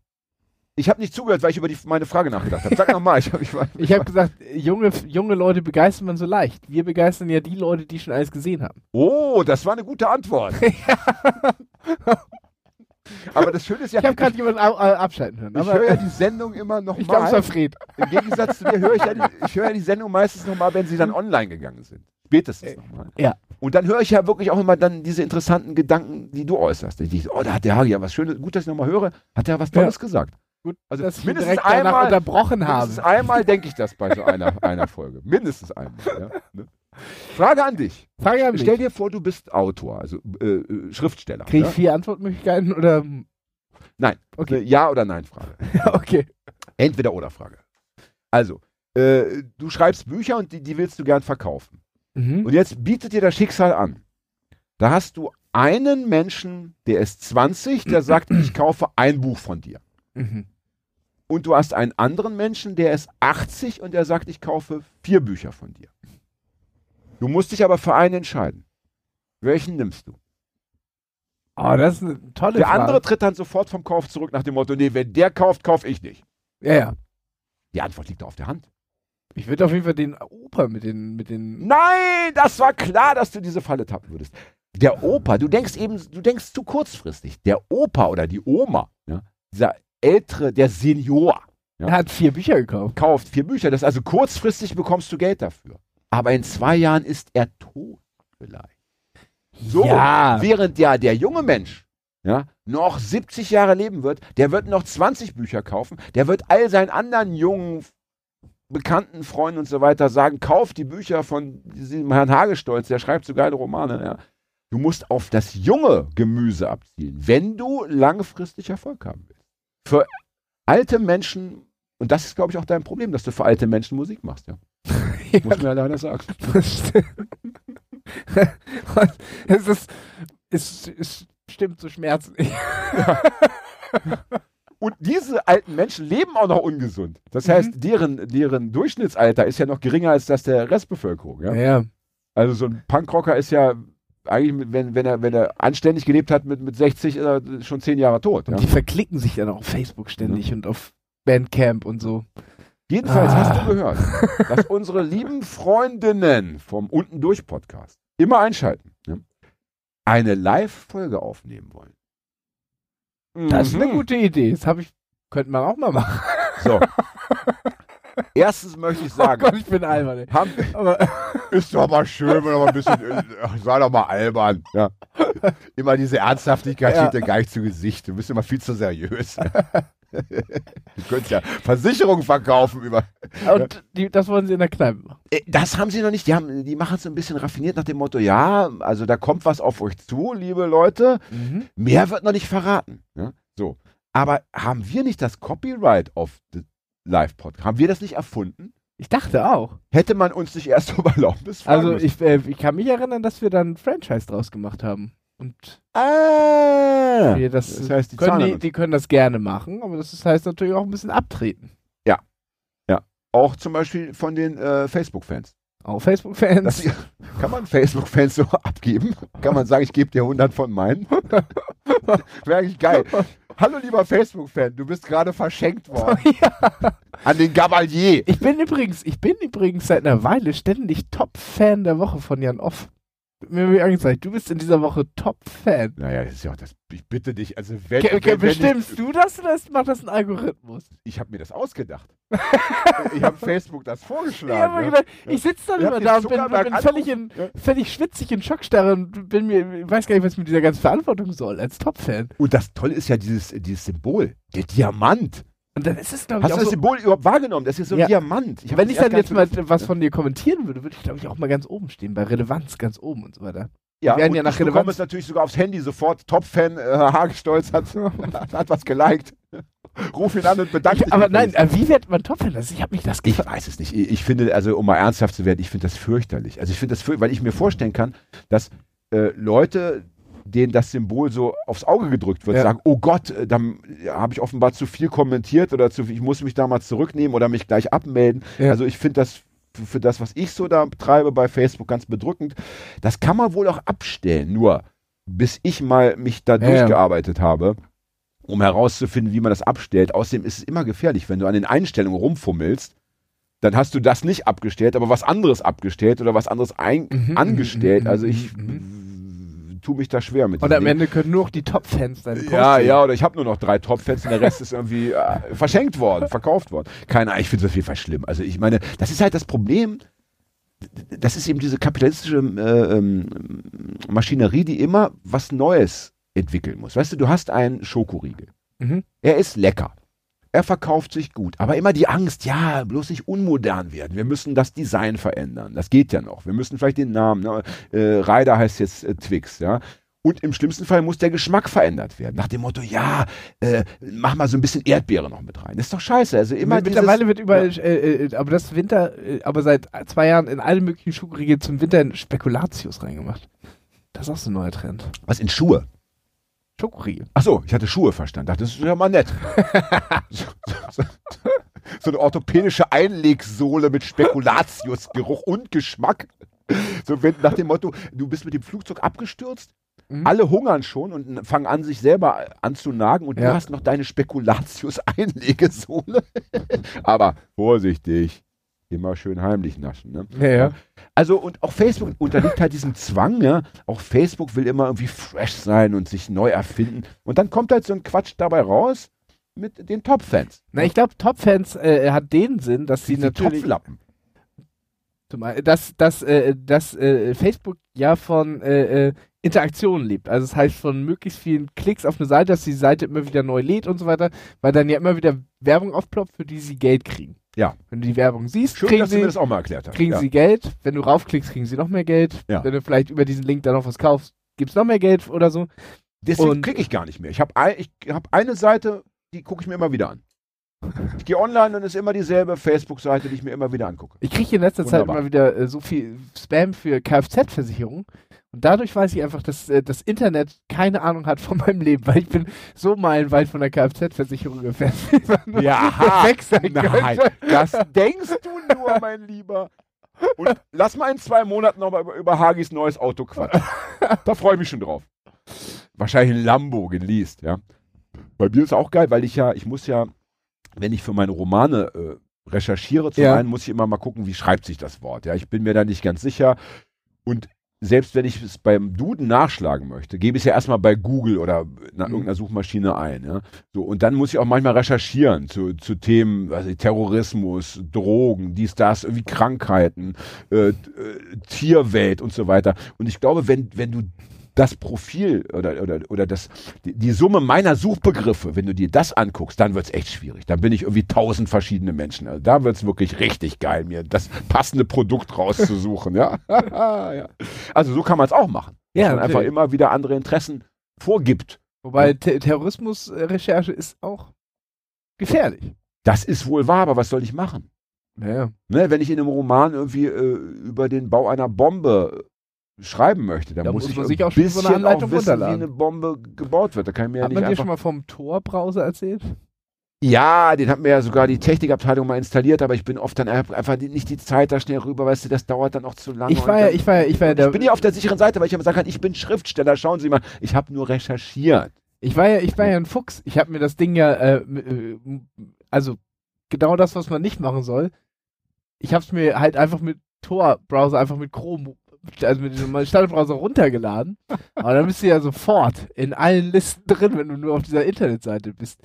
Ich habe nicht zugehört, weil ich über die, meine Frage nachgedacht habe. Sag nochmal. Ich hab, ich, war- Ich habe gesagt, junge, junge Leute begeistern man so leicht. Wir begeistern ja die Leute, die schon alles gesehen haben. oh, das war eine gute Antwort. *laughs* aber das Schöne ist ja, Ich habe gerade jemanden äh, abschalten hören. ich höre ja die Sendung immer noch *laughs* ich glaube, es. Fred. Im Gegensatz zu dir höre ich ja die, ich höre ja die Sendung meistens nochmal, wenn sie dann online gegangen sind. Spätestens Äh, nochmal. ja. Und dann höre ich ja wirklich auch immer dann diese interessanten Gedanken, die du äußerst. Ich denke, oh, da hat der Hagi ja was Schönes, gut, dass ich nochmal höre, hat er was Ja. Tolles gesagt. Gut, Also dass mindestens einmal- unterbrochen habe. Mindestens einmal denke ich das bei so einer, *laughs* einer Folge. Mindestens einmal. Ja, ne? Frage an dich. Frage an mich. Stell dir vor, du bist Autor, also äh, äh, Schriftsteller. Kriege ich ja? vier Antwortmöglichkeiten oder? Nein. Okay. Ja- oder Nein-Frage. *laughs* Ja, okay. Entweder oder Frage. Also, äh, du schreibst Bücher und die, die willst du gern verkaufen. Mhm. Und jetzt bietet dir das Schicksal an. Da hast du einen Menschen, der ist 20, der *clears throat* sagt, ich kaufe ein Buch von dir. Mhm. Und du hast einen anderen Menschen, der ist 80 und der sagt, ich kaufe vier Bücher von dir. Du musst dich aber für einen entscheiden. Welchen nimmst du? Oh, das ist eine tolle Der Frage. andere tritt dann sofort vom Kauf zurück nach dem Motto, nee, wenn der kauft, kaufe ich nicht. ja, ja. Die Antwort liegt auf der Hand. Ich würde auf jeden Fall den Opa mit den, mit den. Nein, das war klar, dass du diese Falle tappen würdest. Der Opa, du denkst eben, du denkst zu kurzfristig. Der Opa oder die Oma, ja, dieser ältere, der Senior, Ja. Er hat vier Bücher gekauft. kauft vier Bücher. Das also kurzfristig bekommst du Geld dafür. Aber in zwei Jahren ist er tot vielleicht. So, Ja. während ja der junge Mensch ja, noch 70 Jahre leben wird, der wird noch 20 Bücher kaufen, der wird all seinen anderen jungen bekannten Freunden und so weiter sagen, kauf die Bücher von diesem Herrn Hagestolz, der schreibt so geile Romane. Ja. Du musst auf das junge Gemüse abzielen, wenn du langfristig Erfolg haben willst. Für alte Menschen, und das ist, glaube ich, auch dein Problem, dass du für alte Menschen Musik machst, ja. *laughs* Muss mir leider sagen. *laughs* Das stimmt. *laughs* es ist, es, es stimmt so schmerzlich. Und diese alten Menschen leben auch noch ungesund. Das heißt, Mhm. deren, deren Durchschnittsalter ist ja noch geringer als das der Restbevölkerung. Ja? ja. Also so ein Punkrocker ist ja eigentlich, wenn, wenn, er, wenn er anständig gelebt hat, mit, mit 60 ist er schon zehn Jahre tot. Ja? die verklicken sich dann auch auf Facebook ständig und auf Bandcamp und so. Jedenfalls Ah. hast du gehört, dass *laughs* unsere lieben Freundinnen vom Unten durch Podcast immer einschalten, ja? eine Live-Folge aufnehmen wollen. Das ist eine Mhm. gute Idee. Das habe ich, könnte man auch mal machen. So. *laughs* Erstens möchte ich Oh sagen, Gott, ich bin albern. haben, Aber Ist doch mal schön, wenn mal ein bisschen. Ach, sei doch mal albern. Ja. Immer diese Ernsthaftigkeit Ja. steht dir gar nicht zu Gesicht. Du bist immer viel zu seriös. du könntest ja Versicherungen verkaufen über. und die, das wollen sie in der Kneipe machen. Äh, Das haben sie noch nicht. Die, haben, die machen es so ein bisschen raffiniert nach dem Motto: Ja, also da kommt was auf euch zu, liebe Leute. Mehr wird noch nicht verraten. Ja? So. Aber haben wir nicht das Copyright auf the Live-Podcast? Haben wir das nicht erfunden? Ich dachte auch. Hätte man uns nicht erst *laughs* um Erlaubnis fragen Also müssen? ich, äh, ich kann mich erinnern, dass wir dann ein Franchise draus gemacht haben. Und Ah! wir das, Das heißt, die können die, die können das gerne machen, aber das heißt natürlich auch ein bisschen abtreten. Auch zum Beispiel von den äh, Facebook-Fans. Auch Facebook-Fans. Kann man Facebook-Fans so *laughs* abgeben? Kann man sagen, ich gebe dir 100 von meinen? *laughs* Wäre eigentlich geil. Hallo lieber Facebook-Fan, du bist gerade verschenkt worden. *laughs* An den Gabalier. Ich bin übrigens, ich bin übrigens seit einer Weile ständig Top-Fan der Woche von Jan Off. Mir wird angezeigt, du bist in dieser Woche Top-Fan. Naja, das ist ja auch das. Ich bitte dich, also wenn. Ke- wenn, wenn Bestimmst ich, du das oder macht das ein Algorithmus? ich habe mir das ausgedacht. ich habe Facebook das vorgeschlagen. Ich, ja. gedacht, ich sitze dann hab immer da und bin, bin völlig, in, ja. völlig schwitzig in Schockstarre und bin mir, weiß gar nicht, was mit dieser ganzen Verantwortung soll, als Top-Fan. Und das Tolle ist ja dieses, dieses Symbol, der Diamant. Und dann ist es, glaube ich, Hast du das so, Symbol überhaupt wahrgenommen? Das ist so ein Ja. Diamant. hab wenn ich dann jetzt mal was von dir kommentieren würde, würde ich, glaube ich, auch mal ganz oben stehen, bei Relevanz ganz oben und so weiter. Ja, werden und ja nach ich bekomme Relevanz- es natürlich sogar aufs Handy sofort. Top-Fan, äh, *laughs* Hagestolz hat, hat was geliked. *laughs* Ruf ihn an und bedanke dich. Aber nein, äh, wie wird man Top-Fan? Das- Ich habe mich das ich weiß es nicht. Ich, ich finde, also um mal ernsthaft zu werden, ich finde das fürchterlich. Also ich finde das weil ich mir vorstellen kann, dass äh, Leute, denen das Symbol so aufs Auge gedrückt wird, Ja. sagen, oh Gott, äh, dann habe ich offenbar zu viel kommentiert oder zu, ich muss mich da mal zurücknehmen oder mich gleich abmelden. Ja. Also ich finde das für, das, was ich so da treibe bei Facebook, ganz bedrückend. Das kann man wohl auch abstellen. Nur bis ich mal mich da Ja, durchgearbeitet habe, um herauszufinden, wie man das abstellt. Außerdem ist es immer gefährlich, wenn du an den Einstellungen rumfummelst, dann hast du das nicht abgestellt, aber was anderes abgestellt oder was anderes ein Mhm, angestellt. mhm, also mhm, ich mhm. Tue mich da schwer mit. Und am. Ende können nur noch die Top-Fans deine Posts Ja, ja, oder ich habe nur noch drei Top-Fans und der Rest ist irgendwie äh, verschenkt worden, verkauft worden. Keine Ahnung, ich finde das auf jeden Fall schlimm. Also ich meine, das ist halt das Problem. Das ist eben diese kapitalistische äh, ähm, Maschinerie, die immer was Neues entwickeln muss. Weißt du, du hast einen Schokoriegel. Mhm. Er ist lecker. Er verkauft sich gut. Aber immer die Angst, ja, bloß nicht unmodern werden. Wir müssen das Design verändern. Das geht ja noch. Wir müssen vielleicht den Namen. Ne? Äh, Ryder heißt jetzt äh, Twix, ja. Und im schlimmsten Fall muss der Geschmack verändert werden. Nach dem Motto, ja, äh, mach mal so ein bisschen Erdbeere noch mit rein. Das ist doch scheiße. Also immer Mittlerweile dieses, wird überall, äh, äh, aber das Winter, äh, aber seit zwei Jahren in alle möglichen Schokoriegel zum Winter in Spekulatius reingemacht. Das ist auch so ein neuer Trend. was in Schuhe. Schokoriegel. Ach so, ich hatte Schuhe verstanden. Dachte, das ist ja mal nett. *laughs* so, eine orthopädische Einlegsohle mit Spekulatiusgeruch und Geschmack. So wenn, nach dem Motto, du bist mit dem Flugzeug abgestürzt, Mhm. alle hungern schon und fangen an, sich selber an zu nagen und du Ja. hast noch deine Spekulatius-Einlegesohle. *laughs* Aber vorsichtig, immer schön heimlich naschen. Ne? Ja, ja. Also und auch Facebook unterliegt halt diesem Zwang, ja. Auch Facebook will immer irgendwie fresh sein und sich neu erfinden. Und dann kommt halt so ein Quatsch dabei raus mit den Top-Fans. Na, ich glaube, Top-Fans äh, hat den Sinn, dass sie natürlich, Topflappen. Zumal- dass, dass, äh, dass äh, Facebook ja von äh, äh, Interaktion lebt. Also das heißt von möglichst vielen Klicks auf eine Seite, dass die Seite immer wieder neu lädt und so weiter, weil dann ja immer wieder Werbung aufploppt, für die sie Geld kriegen. Ja. Wenn du die Werbung siehst, Schön, kriegen, sie, kriegen ja. sie Geld. Wenn du raufklickst, kriegen sie noch mehr Geld. Ja. Wenn du vielleicht über diesen Link dann noch was kaufst, gibt es noch mehr Geld oder so. Deswegen klicke ich gar nicht mehr. Ich habe ein, ich hab eine Seite, die gucke ich mir immer wieder an. Ich gehe online und es ist immer dieselbe Facebook-Seite, die ich mir immer wieder angucke. Ich kriege in letzter Zeit Wunderbar. immer wieder äh, so viel Spam für Kfz-Versicherungen. Und dadurch weiß ich einfach, dass äh, das Internet keine Ahnung hat von meinem Leben, weil ich bin so meilenweit von der Kfz-Versicherung entfernt. nur weg sein nein, könnte. das denkst du nur, mein Lieber. Und lass mal in zwei Monaten nochmal über, über Hagis neues Auto quatschen. Da freue ich mich schon drauf. Wahrscheinlich ein Lambo geleast, ja. Bei mir ist auch geil, weil ich ja, ich muss ja, wenn ich für meine Romane äh, recherchiere, zum Ja. einen muss ich immer mal gucken, wie schreibt sich das Wort. Ja, ich bin mir da nicht ganz sicher. Und selbst wenn ich es beim Duden nachschlagen möchte, gebe ich es ja erstmal bei Google oder nach Mhm. irgendeiner Suchmaschine ein. Ja? So, und dann muss ich auch manchmal recherchieren zu, zu Themen, also Terrorismus, Drogen, dies, das, irgendwie Krankheiten, äh, äh, Tierwelt und so weiter. Und ich glaube, wenn, wenn du das Profil oder, oder, oder das, die, die Summe meiner Suchbegriffe, wenn du dir das anguckst, dann wird's echt schwierig. Dann bin ich irgendwie tausend verschiedene Menschen. Also da wird's wirklich richtig geil, mir das passende Produkt rauszusuchen. ja? *laughs* ja. Also so kann man es auch machen. Ja, man einfach immer wieder andere Interessen vorgibt. Wobei Te Terrorismusrecherche ist auch gefährlich. Das ist wohl wahr, aber was soll ich machen? Ja. Ne, wenn ich in einem Roman irgendwie äh, über den Bau einer Bombe schreiben möchte, dann Da muss muss ich man sich auch schon so eine Anleitung auch wissen, wie runterladen. eine Bombe gebaut wird. Da kann ich mir ja Hat nicht man dir schon mal vom Tor-Browser erzählt? Ja, den hat mir ja sogar die Technikabteilung mal installiert, aber ich bin oft dann einfach nicht die Zeit da schnell rüber, weißt du, das dauert dann auch zu lange. Ich war ja, ich war ja, ich war ja ich bin ja auf der sicheren Seite, weil ich immer sagen kann, ich bin Schriftsteller, schauen Sie mal, ich habe nur recherchiert. Ich war ja, ich war ja ein Fuchs. Ich habe mir das Ding ja, äh, äh, also genau das, was man nicht machen soll. Ich habe es mir halt einfach mit Tor-Browser, einfach mit Chrome, also mit diesem Standardbrowser runtergeladen. Aber dann bist du ja sofort in allen Listen drin, wenn du nur auf dieser Internetseite bist,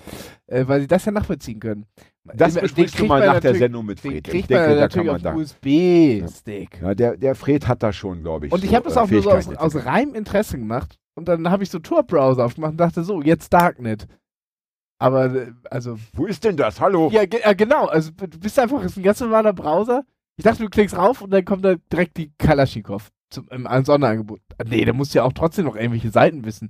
äh, weil sie das ja nachvollziehen können. Das Den- besprichst den du kriegt mal man nach der Sendung mit Den Fred. Ich kriegt denke, man da kann man da. USB-Stick. Ja, der, der Fred hat da schon, glaube ich. Und ich habe das auch nur so aus, aus reinem Interesse gemacht. Und dann habe ich so Tor-Browser aufgemacht und dachte so, jetzt Darknet. Aber, äh, also, Wo ist denn das? Hallo? ja, ge äh, genau. Also, du bist einfach, ist ein ganz normaler Browser. Ich dachte, du klickst rauf und dann kommt da direkt die Kalaschnikow zum, im, im Sonderangebot. Nee, da musst du ja auch trotzdem noch irgendwelche Seiten wissen.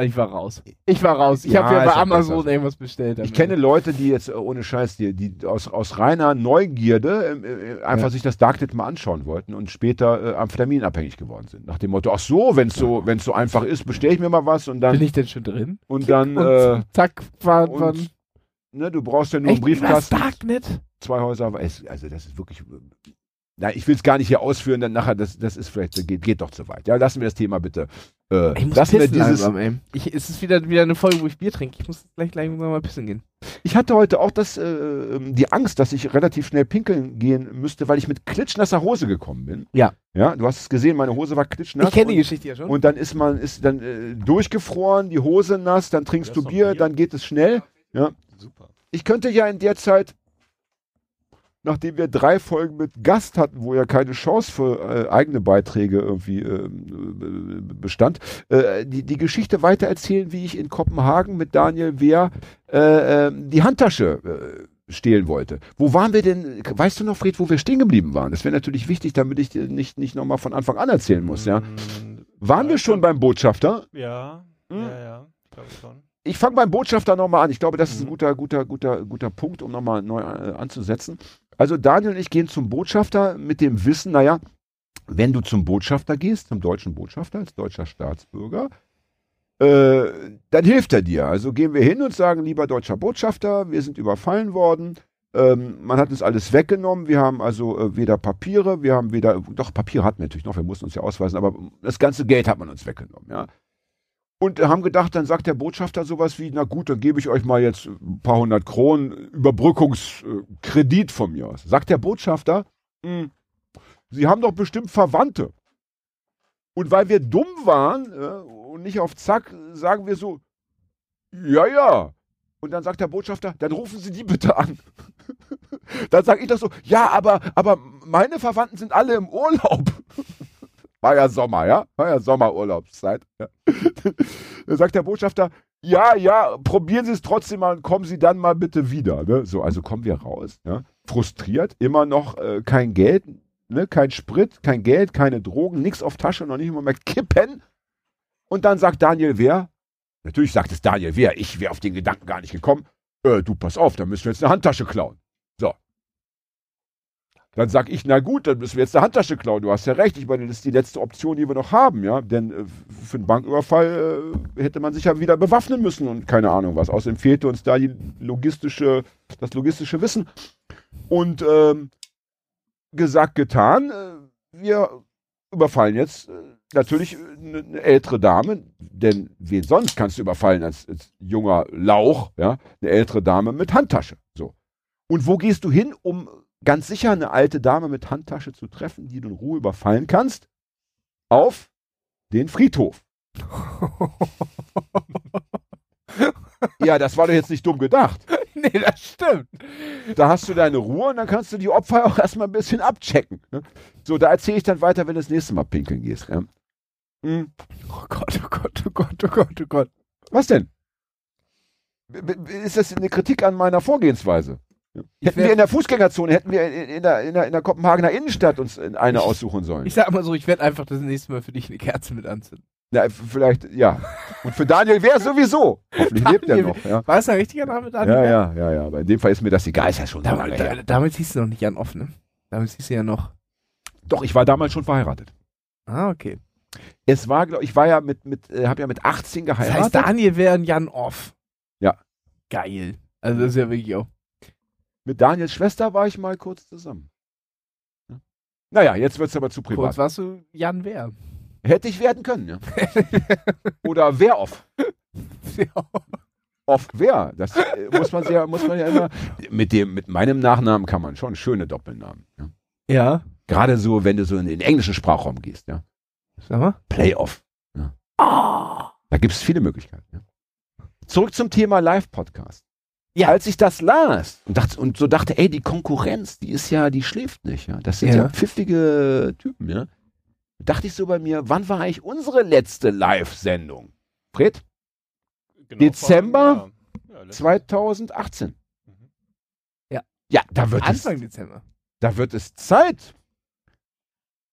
Ich war raus. Ich war raus. Ich Ja, habe ja bei Amazon besser. irgendwas bestellt. Ich kenne Leute, die jetzt äh, ohne Scheiß, die, die aus, aus reiner Neugierde äh, äh, einfach Ja. sich das Darknet mal anschauen wollten und später äh, amphetaminabhängig geworden sind. Nach dem Motto, ach so, wenn es so, wenn's so einfach ist, bestelle ich mir mal was und dann, Bin ich denn schon drin? und dann, Und äh, zack, war, und, ne, du brauchst ja nur einen echt das Briefkasten, Darknet? Zwei Häuser, aber es, also das ist wirklich, nein, ich will es gar nicht hier ausführen, dann nachher, das, das ist vielleicht, geht, geht doch zu weit. Ja, lassen wir das Thema bitte. Äh, Ich muss lassen wir pissen dieses, langsam, ey. Ich, es ist wieder, wieder eine Folge, wo ich Bier trinke. Ich muss gleich, gleich mal pissen gehen. Ich hatte heute auch das, äh, die Angst, dass ich relativ schnell pinkeln gehen müsste, weil ich mit klitschnasser Hose gekommen bin. Ja. Ja, du hast es gesehen, meine Hose war klitschnass. ich kenne die und, Geschichte ja schon. und dann ist man ist dann äh, durchgefroren, die Hose nass, dann trinkst Ja, du Bier, Bier. dann geht es schnell. Super. Ich könnte ja in der Zeit, nachdem wir drei Folgen mit Gast hatten, wo ja keine Chance für äh, eigene Beiträge irgendwie ähm, äh, bestand, äh, die, die Geschichte weitererzählen, wie ich in Kopenhagen mit Daniel Wehr äh, äh, die Handtasche äh, stehlen wollte. Wo waren wir denn, weißt du noch, Fred, wo wir stehen geblieben waren? Das wäre natürlich wichtig, damit ich dir nicht, nicht nochmal von Anfang an erzählen muss, ja. Mm, Waren wir schon beim Botschafter? Ja, Hm? ja, ja, ich glaube schon. Ich fange beim Botschafter nochmal an. Ich glaube, das ist ein Mhm. guter, guter, guter, guter Punkt, um nochmal neu äh, anzusetzen. Also Daniel und ich gehen zum Botschafter mit dem Wissen, naja, wenn du zum Botschafter gehst, zum deutschen Botschafter als deutscher Staatsbürger, äh, dann hilft er dir. Also gehen wir hin und sagen, lieber deutscher Botschafter, wir sind überfallen worden. Ähm, man hat uns alles weggenommen. Wir haben also äh, weder Papiere, wir haben weder, doch Papiere hatten wir natürlich noch, wir mussten uns ja ausweisen, aber das ganze Geld hat man uns weggenommen, ja. Und haben gedacht, dann sagt der Botschafter sowas wie, na gut, dann gebe ich euch mal jetzt ein paar hundert Kronen Überbrückungskredit von mir aus. Sagt der Botschafter, "Hm, Sie haben doch bestimmt Verwandte. Und weil wir dumm waren und nicht auf Zack, sagen wir so, ja, ja. Und dann sagt der Botschafter, dann rufen Sie die bitte an. *laughs* dann sage ich doch so, ja, aber, aber meine Verwandten sind alle im Urlaub. *laughs* War ja Sommer, ja? War ja Sommerurlaubszeit. Ja. *laughs* dann sagt der Botschafter, ja, ja, probieren Sie es trotzdem mal und kommen Sie dann mal bitte wieder. Ne? So, also kommen wir raus. Ja? Frustriert, immer noch äh, kein Geld, ne? kein Sprit, kein Geld, keine Drogen, nichts auf Tasche, noch nicht mal mehr kippen. Und dann sagt Daniel Wehr, natürlich sagt es Daniel Wehr, ich wäre auf den Gedanken gar nicht gekommen. äh, du pass auf, da müssen wir jetzt eine Handtasche klauen. So. Dann sag ich, na gut, dann müssen wir jetzt eine Handtasche klauen. Du hast ja recht, ich meine, das ist die letzte Option, die wir noch haben, ja. Denn äh, für einen Banküberfall äh, hätte man sich ja wieder bewaffnen müssen und keine Ahnung was. Außerdem fehlte uns da die logistische, das logistische Wissen. Und ähm, gesagt, getan, äh, wir überfallen jetzt äh, natürlich eine, eine ältere Dame, denn wen sonst kannst du überfallen als, als junger Lauch, ja, eine ältere Dame mit Handtasche. So. Und wo gehst du hin, um ganz sicher eine alte Dame mit Handtasche zu treffen, die du in Ruhe überfallen kannst? Auf den Friedhof. *laughs* ja, das war doch jetzt nicht dumm gedacht. nee, das stimmt. Da hast du deine Ruhe und dann kannst du die Opfer auch erstmal ein bisschen abchecken. Ne? So, da erzähle ich dann weiter, wenn du das nächste Mal pinkeln gehst. Ja? Hm. Oh Gott, oh Gott, oh Gott, oh Gott, oh Gott. Was denn? Ist das eine Kritik an meiner Vorgehensweise? Hätten wir werd- in der Fußgängerzone, hätten wir in, in, der, in, der, in der Kopenhagener Innenstadt uns eine Ich- aussuchen sollen. Ich sag mal so, ich werde einfach das nächste Mal für dich eine Kerze mit anzünden. Na, vielleicht, ja. Und für Daniel wäre sowieso. Hoffentlich lebt er noch. Ja. War es ein richtiger Name, Daniel? ja, ja, ja, ja. Aber in dem Fall ist mir das egal. Ist ja schon Damals, lange her. damals hieß es noch nicht Jan Off, ne? Damals hieß es ja noch. Doch, ich war damals schon verheiratet. Ah, okay. Es war, glaube ich, war ja mit, mit äh, habe ja mit 18 Das geheiratet. heißt, Daniel wäre ein Jan Off. Ja. Geil. Also das ist ja wirklich auch. Mit Daniels Schwester war ich mal kurz zusammen. Ja. Naja, jetzt wird es aber zu privat. Kurz warst du Jan Wer. Hätte ich werden können, ja. *laughs* Oder wer off. Off wer. Das äh, muss man sehr, muss man ja immer. Mit dem, mit meinem Nachnamen kann man schon schöne Doppelnamen. Ja. ja. Gerade so, wenn du so in den englischen Sprachraum gehst, ja. Sag mal. Playoff. Ja. Da gibt es viele Möglichkeiten. Ja. Zurück zum Thema Live-Podcast. Ja. Als ich das las und, dachte, und so dachte, ey, die Konkurrenz, die ist ja, die schläft nicht. Ja. Das sind ja, Ja. pfiffige Typen, ja. Dachte ich so bei mir, wann war eigentlich unsere letzte Live-Sendung? Fred? Genau Dezember. Ja, letztes- 2018. Mhm. Ja. Ja, da wird, es, Anfang Dezember. da wird es Zeit.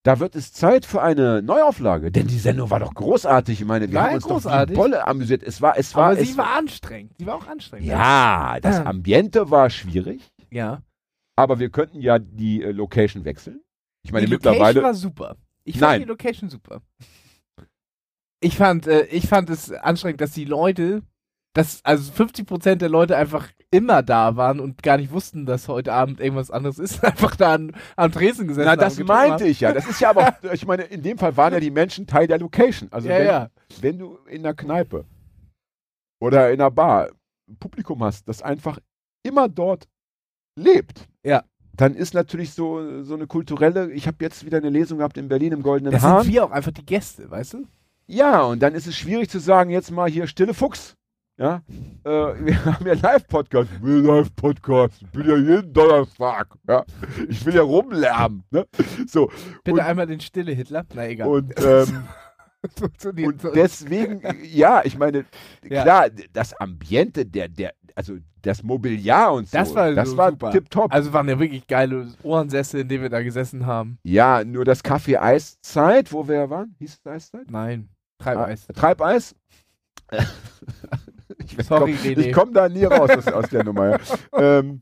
Da wird es Zeit für eine Neuauflage, denn die Sendung war doch großartig. Ich meine, wir War haben uns großartig. doch Bolle amüsiert. Es war, es war, Aber es sie war anstrengend. Sie war auch anstrengend. ja, das Ah. Ambiente war schwierig, Ja. aber wir könnten ja die äh, Location wechseln. Ich meine, die Location mittlerweile, war super. Ich fand Nein. die Location super. Ich fand, äh, ich fand es anstrengend, dass die Leute, dass also 50% der Leute einfach immer da waren und gar nicht wussten, dass heute Abend irgendwas anderes ist, *laughs* einfach da an, am Tresen gesessen na, haben das und getrunken meinte ich ja. Das ist ja aber, *laughs* ich meine, in dem Fall waren ja die Menschen Teil der Location. Also Ja, wenn, ja. wenn du in der Kneipe oder in einer Bar ein Publikum hast, das einfach immer dort lebt, Ja. dann ist natürlich so, so eine kulturelle, ich habe jetzt wieder eine Lesung gehabt in Berlin im Goldenen Das Hahn. sind wir auch einfach die Gäste, weißt du? Ja, und dann ist es schwierig zu sagen, jetzt mal hier stille Fuchs. Ja, äh, wir *laughs* haben ja Live-Podcast. Will Live-Podcast. Ich bin ja jeden Donnerstag. Ja, ich will ja rumlärmen. Ne? So, Bitte Und- einmal den stille Hitler. Na egal. und, ähm, *laughs* und deswegen, ja, ich meine, Ja. klar, das Ambiente, der, der, also das Mobiliar und so, Das war das so war super. tipptopp. Also waren ja wirklich geile Ohrensessel, in denen wir da gesessen haben. ja, nur das Café Eiszeit, wo wir waren, hieß es Eiszeit? Nein. Treibeis. Ah, Treibeis. *laughs* ich Sorry, komm, René. Ich komme da nie raus aus, aus der Nummer. Ja. *laughs* ähm,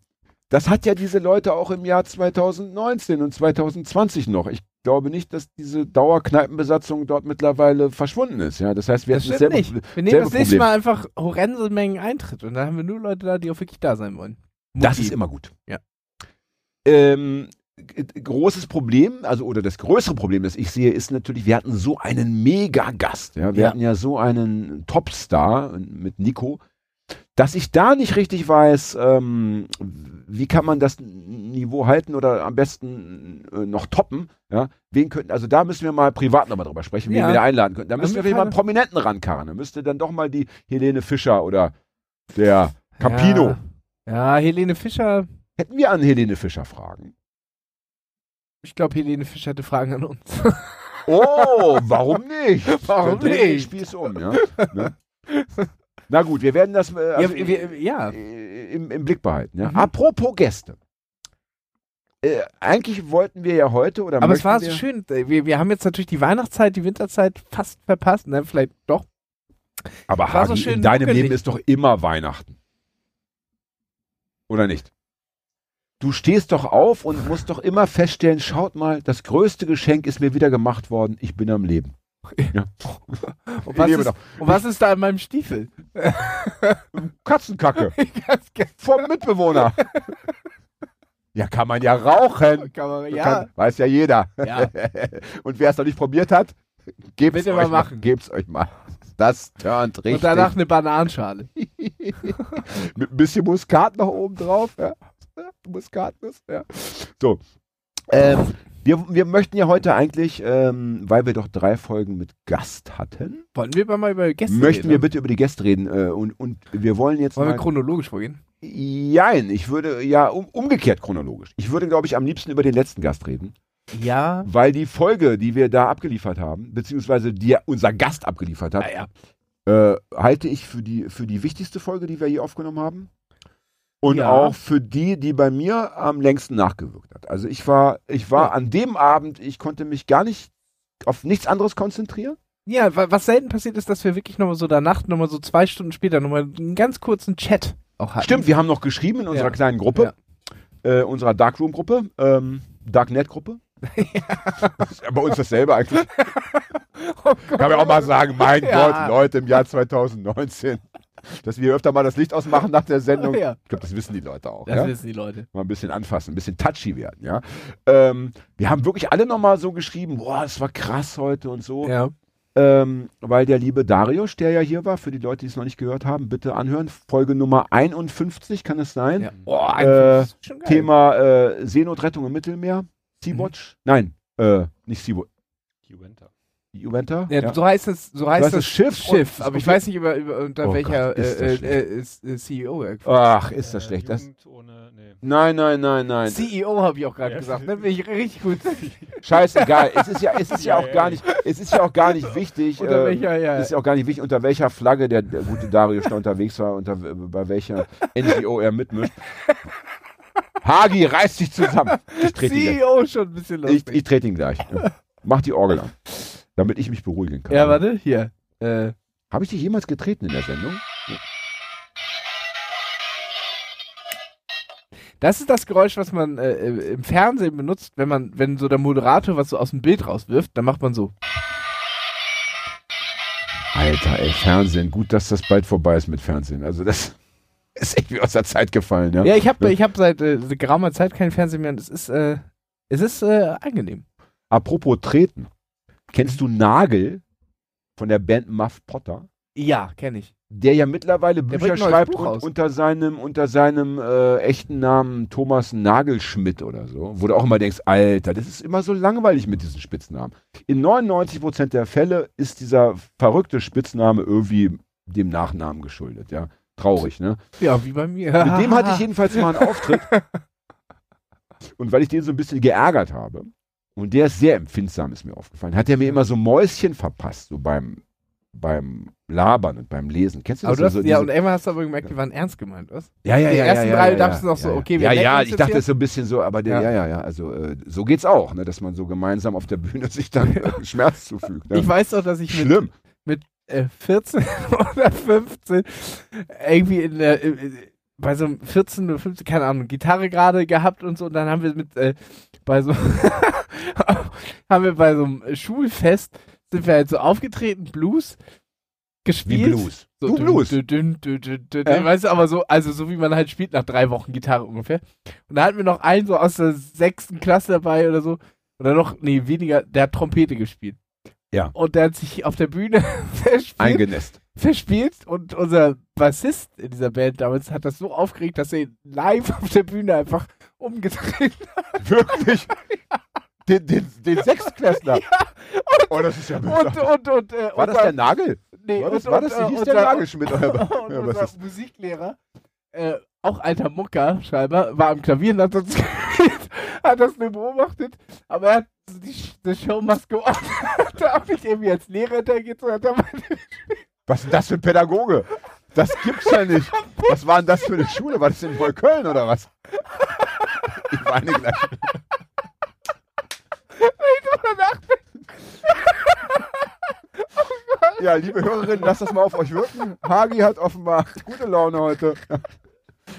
das hat ja diese Leute auch im Jahr 2019 und 2020 noch. Ich glaube nicht, dass diese Dauerkneipenbesatzung dort mittlerweile verschwunden ist. Ja, das heißt, wir Das hätten dasselbe, nicht. Wir nehmen das nächste. Mal einfach horrende Mengen Eintritt und dann haben wir nur Leute da, die auch wirklich da sein wollen. Das Mutti. ist immer gut. Ja. Ähm, großes Problem, also oder das größere Problem, das ich sehe, ist natürlich, wir hatten so einen Mega-Gast. Ja? Wir Ja. hatten ja so einen Topstar mit Nico, dass ich da nicht richtig weiß, ähm, wie kann man das Niveau halten oder am besten äh, noch toppen. Ja? Wen könnten, also da müssen wir mal privat nochmal drüber sprechen, wen Ja. wir da einladen können. Da müssen wir wir mal einen Prominenten rankarren. Da müsste dann doch mal die Helene Fischer oder der Campino. Ja, ja Helene Fischer. Hätten wir an Helene Fischer fragen. Ich glaube, Helene Fischer hatte Fragen an uns. Oh, warum nicht? *laughs* Warum Dann nicht? Spieß um, ja. Ne? Na gut, wir werden das äh, also ja, wir, ja. äh, im, im Blick behalten. Ja. Mhm. Apropos Gäste. Äh, eigentlich wollten wir ja heute oder Aber es war so schön. Wir, wir haben jetzt natürlich die Weihnachtszeit, die Winterzeit fast verpasst. Ne? Vielleicht doch. Aber war so in deinem. Leben ist doch immer Weihnachten. Oder nicht? Du stehst doch auf und musst doch immer feststellen, schaut mal, das größte Geschenk ist mir wieder gemacht worden, ich bin am Leben. Ja. *laughs* Und was, ist, und was ist da in meinem Stiefel? *laughs* Katzenkacke *laughs* vom Mitbewohner. Ja, kann man ja rauchen. Kann man, ja, Kann, weiß ja jeder. ja. Und wer es noch nicht probiert hat, gebt's Bitte euch mal mal. Gebt's euch mal. Das turnt richtig. Und danach eine Bananenschale. Mit ein bisschen Muskat noch oben drauf. Ja. Muskatnuss, ja. So. Ähm, wir, wir möchten ja heute eigentlich, ähm, weil wir doch drei Folgen mit Gast hatten, Wollen wir mal über Gäste möchten reden? wir bitte über die Gäste reden. Äh, und, und wir wollen jetzt Wollen wir chronologisch vorgehen? Jein, ich würde ja um, umgekehrt chronologisch. Ich würde, glaube ich, am liebsten über den letzten Gast reden, Ja. weil die Folge, die wir da abgeliefert haben, beziehungsweise die unser Gast abgeliefert hat, Naja. äh, halte ich für die, für die wichtigste Folge, die wir je aufgenommen haben. Und Ja. auch für die, die bei mir am längsten nachgewirkt hat. Also ich war, ich war Ja. an dem Abend, ich konnte mich gar nicht auf nichts anderes konzentrieren. Ja, wa- was selten passiert ist, dass wir wirklich nochmal so danach, nochmal so zwei Stunden später nochmal einen ganz kurzen Chat auch hatten. Stimmt, wir haben noch geschrieben in unserer Ja. kleinen Gruppe, äh, unserer Darkroom-Gruppe, ähm, Darknet-Gruppe. ja *laughs* bei uns dasselbe eigentlich. *laughs* Oh Kann man auch mal sagen, mein. Gott, Leute, im Jahr 2019. Dass wir öfter mal das Licht ausmachen nach der Sendung. *laughs* Ja. Ich glaube, das wissen die Leute auch. Das ja? wissen die Leute. mal ein bisschen anfassen, ein bisschen touchy werden, ja. Ähm, wir haben wirklich alle nochmal so geschrieben, boah, das war krass heute und so. Ja. Ähm, weil der liebe Darius, der ja hier war, für die Leute, die es noch nicht gehört haben, bitte anhören. Folge Nummer 51, kann es sein? ja. Boah, Äh. Thema äh, Seenotrettung im Mittelmeer. Sea-Watch? Nein, äh, nicht Sea-Watch. Juventa. Juventa? Ja, So heißt es, so heißt das es Schiff Schiff aber ich weiß nicht über, über unter Oh welcher Gott, ist äh, äh, äh, CEO. er- Ach, ist das Äh, schlecht. Das, ohne, nee. nein, nein, nein, nein. CEO habe ich auch gerade Ja. gesagt. Ne? Bin ich richtig gut. *laughs* Scheißegal. es ist ja, es ist ja Ja, auch ja, gar ja. nicht, es ist ja auch gar nicht wichtig. Unter äh, welcher, ja. ist ja auch gar nicht wichtig, unter welcher Flagge der, der gute Darius da unterwegs war, unter, bei welcher NGO er mitmischt. Hagi, reiß dich zusammen. Ich trete ihn, gleich. CEO schon ein bisschen ich, lustig. ich trete ihn gleich. Mach die Orgel an, damit ich mich beruhigen kann. ja, warte, hier. Äh, Habe ich dich jemals getreten in der Sendung? das ist das Geräusch, was man äh, im Fernsehen benutzt, wenn man, wenn so der Moderator was so aus dem Bild rauswirft, dann macht man so. Alter, ey, Fernsehen. Gut, dass das bald vorbei ist mit Fernsehen. Also das *laughs* ist echt wie aus der Zeit gefallen, ja. Ja, ich habe ich hab seit äh, geraumer Zeit kein Fernsehen mehr und es ist, äh, es ist äh, angenehm. Apropos treten. Kennst du Nagel von der Band Muff Potter? Ja, kenne ich. der ja mittlerweile Bücher schreibt und unter seinem, unter seinem äh, echten Namen Thomas Nagelschmidt oder so, wo du auch immer denkst, Alter, das ist immer so langweilig mit diesen Spitznamen. In 99% der Fälle ist dieser verrückte Spitzname irgendwie dem Nachnamen geschuldet, ja. Traurig, ne? Ja, wie bei mir. Mit dem hatte ich *laughs* jedenfalls mal einen Auftritt. *laughs* Und weil ich den so ein bisschen geärgert habe, und der ist sehr empfindsam, ist mir aufgefallen, hat er mir immer so Mäuschen verpasst, so beim, beim Labern und beim Lesen. Kennst du Aber das? du hast, so ja, und einmal hast du aber gemerkt, die waren ernst gemeint, was? ja, ja, die ja, ersten ja, drei ja, dachtest du noch so, okay, wir Ja, ja, ich jetzt dachte es so ein bisschen so, aber der, Ja. ja, ja, also äh, so geht's auch, ne, dass man so gemeinsam auf der Bühne sich dann *laughs* äh, Schmerz zufügt. Ne? Ich weiß doch, dass ich mit, Schlimm. äh, 14 *laughs* oder 15 irgendwie in der, äh, bei so einem 14 oder 15, keine Ahnung, Gitarre gerade gehabt und so. Und dann haben wir mit, äh, bei so, *laughs* *laughs* haben wir bei so einem Schulfest, sind wir halt so aufgetreten, Blues Wie gespielt. Blues. So, du Blues. dün, dün, dün, Äh? Weißt du, aber so, also so wie man halt spielt nach drei Wochen Gitarre ungefähr. Und da hatten wir noch einen so aus der sechsten Klasse dabei oder so. Oder noch, nee, weniger, der hat Trompete gespielt. Ja. Und der hat sich auf der Bühne *laughs* verspielt, Eingenässt. verspielt und unser Bassist in dieser Band damals hat das so aufgeregt, dass er ihn live *laughs* auf der Bühne einfach umgedreht hat. Wirklich? Den, den, den Sechstklässler. *laughs* oh, das ist ja Und, bescheuert. und, und, äh, War das der Nagel? Nee, War das, und, war das und, hieß der Nagelschmidt? *laughs* Und ja, unser? Musiklehrer, äh, auch alter Mucker scheinbar, war am Klavier und hat *laughs* gespielt, hat das nur beobachtet, aber er hat die, die Show must go on. hat er auch nicht irgendwie als Lehrer hintergeht, sondern hat er Was ist denn das für ein Pädagoge? Das gibt's ja nicht. Was war denn das für eine Schule? War das in Neukölln oder was? Ich meine gleich. Drüber nachdenken. *laughs* Ja, liebe Hörerinnen, lasst das mal auf euch wirken. Hagi hat offenbar gute Laune heute.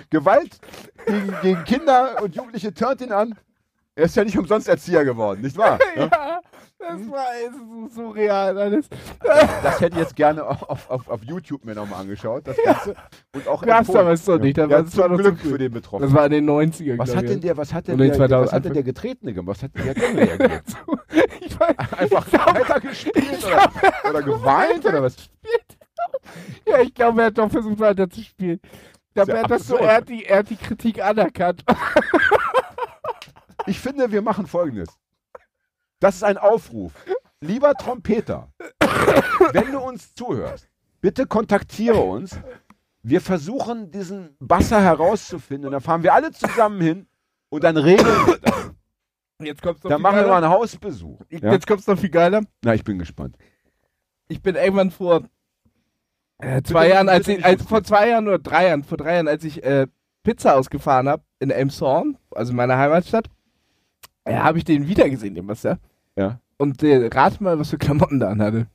Gewalt gegen, gegen Kinder und Jugendliche turnt ihn an. Er ist ja nicht umsonst Erzieher geworden, nicht wahr? *laughs* Ja? Ja, das war so surreal alles. Das hätte ich jetzt gerne auf, auf, auf YouTube mir nochmal angeschaut, das Ganze. Und auch Gab's aber so nicht, das Ja, war- das war zum noch Glück für den Das Betroffenen. war in den 90ern. Was glaub hat ich. denn der, was hat denn der, was 2000 hat denn der Getretene gemacht? Was hat denn der *laughs* denn reagiert? ich weiß, Einfach weiter gespielt oder, oder geweint oder was? ja, ich glaube, er hat doch versucht weiter zu spielen. Ich glaube, Ist ja er, hat das so, er, hat die, er hat die Kritik anerkannt. Ich finde, wir machen folgendes. Das ist ein Aufruf. Lieber Trompeter, wenn du uns zuhörst, bitte kontaktiere uns. Wir versuchen, diesen Basser herauszufinden. Da fahren wir alle zusammen hin und dann regeln wir das. Jetzt kommt's noch Dann viel machen wir mal geiler. einen Hausbesuch. Ja? Jetzt kommt's noch viel geiler. Na, ich bin gespannt. Ich bin irgendwann vor äh, zwei Bitte- Jahren, als bitte ich, nicht als, vor zwei Jahren oder drei Jahren, vor drei Jahren, als ich äh, Pizza ausgefahren habe in Elmshorn, also meiner Heimatstadt, äh, habe ich den wiedergesehen, den was ja. Und äh, rat mal, was für Klamotten da anhatte.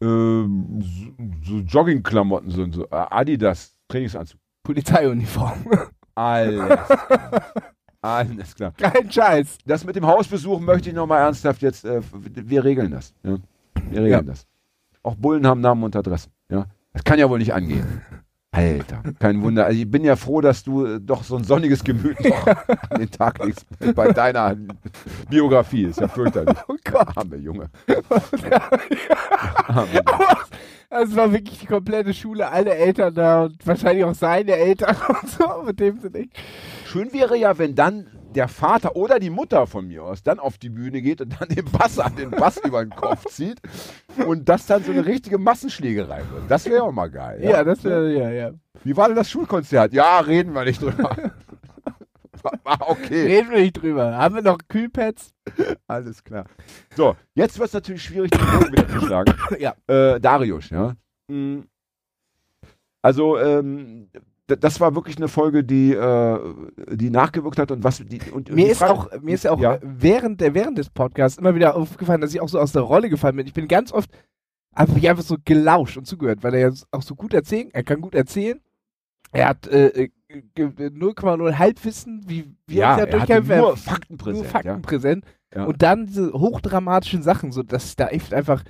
Ähm, so, so Joggingklamotten, so, so äh, Adidas, Trainingsanzug. Polizeiuniform. *laughs* Alles. Alles klar. Kein Scheiß. Das mit dem Hausbesuch möchte ich nochmal ernsthaft jetzt, äh, wir regeln das. Ja? Wir regeln Ja. das. Auch Bullen haben Namen und Adressen. Ja? Das kann ja wohl nicht angehen. Alter, kein Wunder. Also ich bin ja froh, dass du äh, doch so ein sonniges Gemüt noch an den Tag legst bei deiner Biografie. Ist ja fürchterlich. Oh Gott. Arme Junge. *laughs* Arme Junge. Es war wirklich die komplette Schule, alle Eltern da und wahrscheinlich auch seine Eltern *laughs* und so, mit dem sind echt. Schön wäre ja, wenn dann der Vater oder die Mutter von mir aus dann auf die Bühne geht und dann den Bass an den Bass über den Kopf zieht und das dann so eine richtige Massenschlägerei wird. Das wäre auch mal geil. Ja, das wäre, ja, ja. Wie war denn das Schulkonzert? Ja, reden wir nicht drüber. War *laughs* okay, Reden wir nicht drüber. Haben wir noch Kühlpads? alles klar. So, jetzt wird es natürlich schwierig, den Bogen wieder zu schlagen. Ja. Äh, Darius, ja. Mm. Also, ähm, das war wirklich eine Folge, die, äh, die nachgewirkt hat und was die und Mir die ist Frage- auch, mir ist ja auch Ja. während der während des Podcasts immer wieder aufgefallen, dass ich auch so aus der Rolle gefallen bin. Ich bin ganz oft ich einfach so gelauscht und zugehört, weil er ja auch so gut erzählen, er kann gut erzählen. Er hat äh, äh, ge- 0,0 Halbwissen, wie wir ja, ja er durchkämpfen. nur Fakten präsent. nur Fakten präsent. Ja. Und dann diese hochdramatischen Sachen, so dass da echt einfach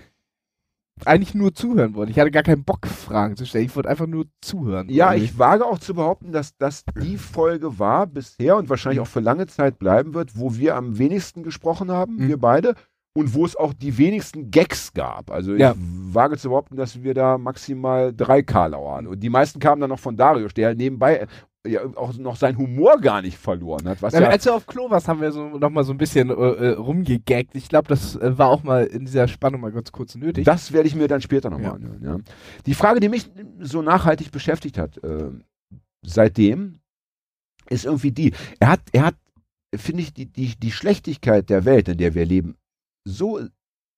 eigentlich nur zuhören wollte. Ich hatte gar keinen Bock, Fragen zu stellen. Ich wollte einfach nur zuhören. Ja, ich wage auch zu behaupten, dass das die Folge war bisher und wahrscheinlich auch für lange Zeit bleiben wird, wo wir am wenigsten gesprochen haben, Mhm. wir beide, und wo es auch die wenigsten Gags gab. Also Ja. ich wage zu behaupten, dass wir da maximal drei Karlauer hatten. Und die meisten kamen dann noch von Darius, der nebenbei äh, ja auch noch seinen Humor gar nicht verloren hat. Was Na, ja, Als du auf Klo warst, haben wir so nochmal so ein bisschen äh, äh, rumgegaggt. Ich glaube, das äh, war auch mal in dieser Spannung mal ganz kurz nötig. das werde ich mir dann später nochmal Ja. anhören. Ja. Die Frage, die mich so nachhaltig beschäftigt hat, äh, seitdem, ist irgendwie die. Er hat, er hat, finde ich, die, die, die Schlechtigkeit der Welt, in der wir leben, so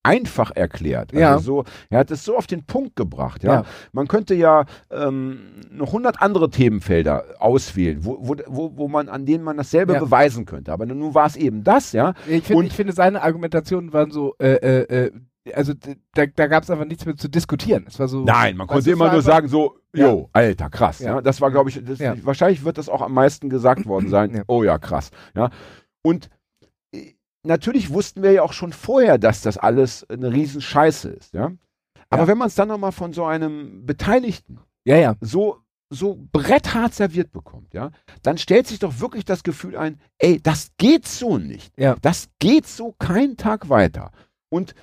einfach erklärt. Also Ja. so, er hat es so auf den Punkt gebracht. Ja. Ja. Man könnte ja ähm, noch hundert andere Themenfelder auswählen, wo, wo, wo, wo man, an denen man dasselbe Ja. beweisen könnte. Aber nun war es eben das, ja. ich, find, und- ich finde, seine Argumentationen waren so, äh, äh, äh, also da, da gab es einfach nichts mehr zu diskutieren. Es war so. Nein, man weißt konnte immer nur sagen so, jo, alter, krass. Ja. Das war, glaube ich, das, wahrscheinlich wird das auch am meisten gesagt worden sein. Oh ja, krass. Ja. Und natürlich wussten wir ja auch schon vorher, dass das alles eine riesen Scheiße ist. Ja. Aber Ja. wenn man es dann nochmal von so einem Beteiligten Ja, ja. so so bretthart serviert bekommt, ja, dann stellt sich doch wirklich das Gefühl ein, ey, das geht so nicht. Ja. Das geht so keinen Tag weiter. Und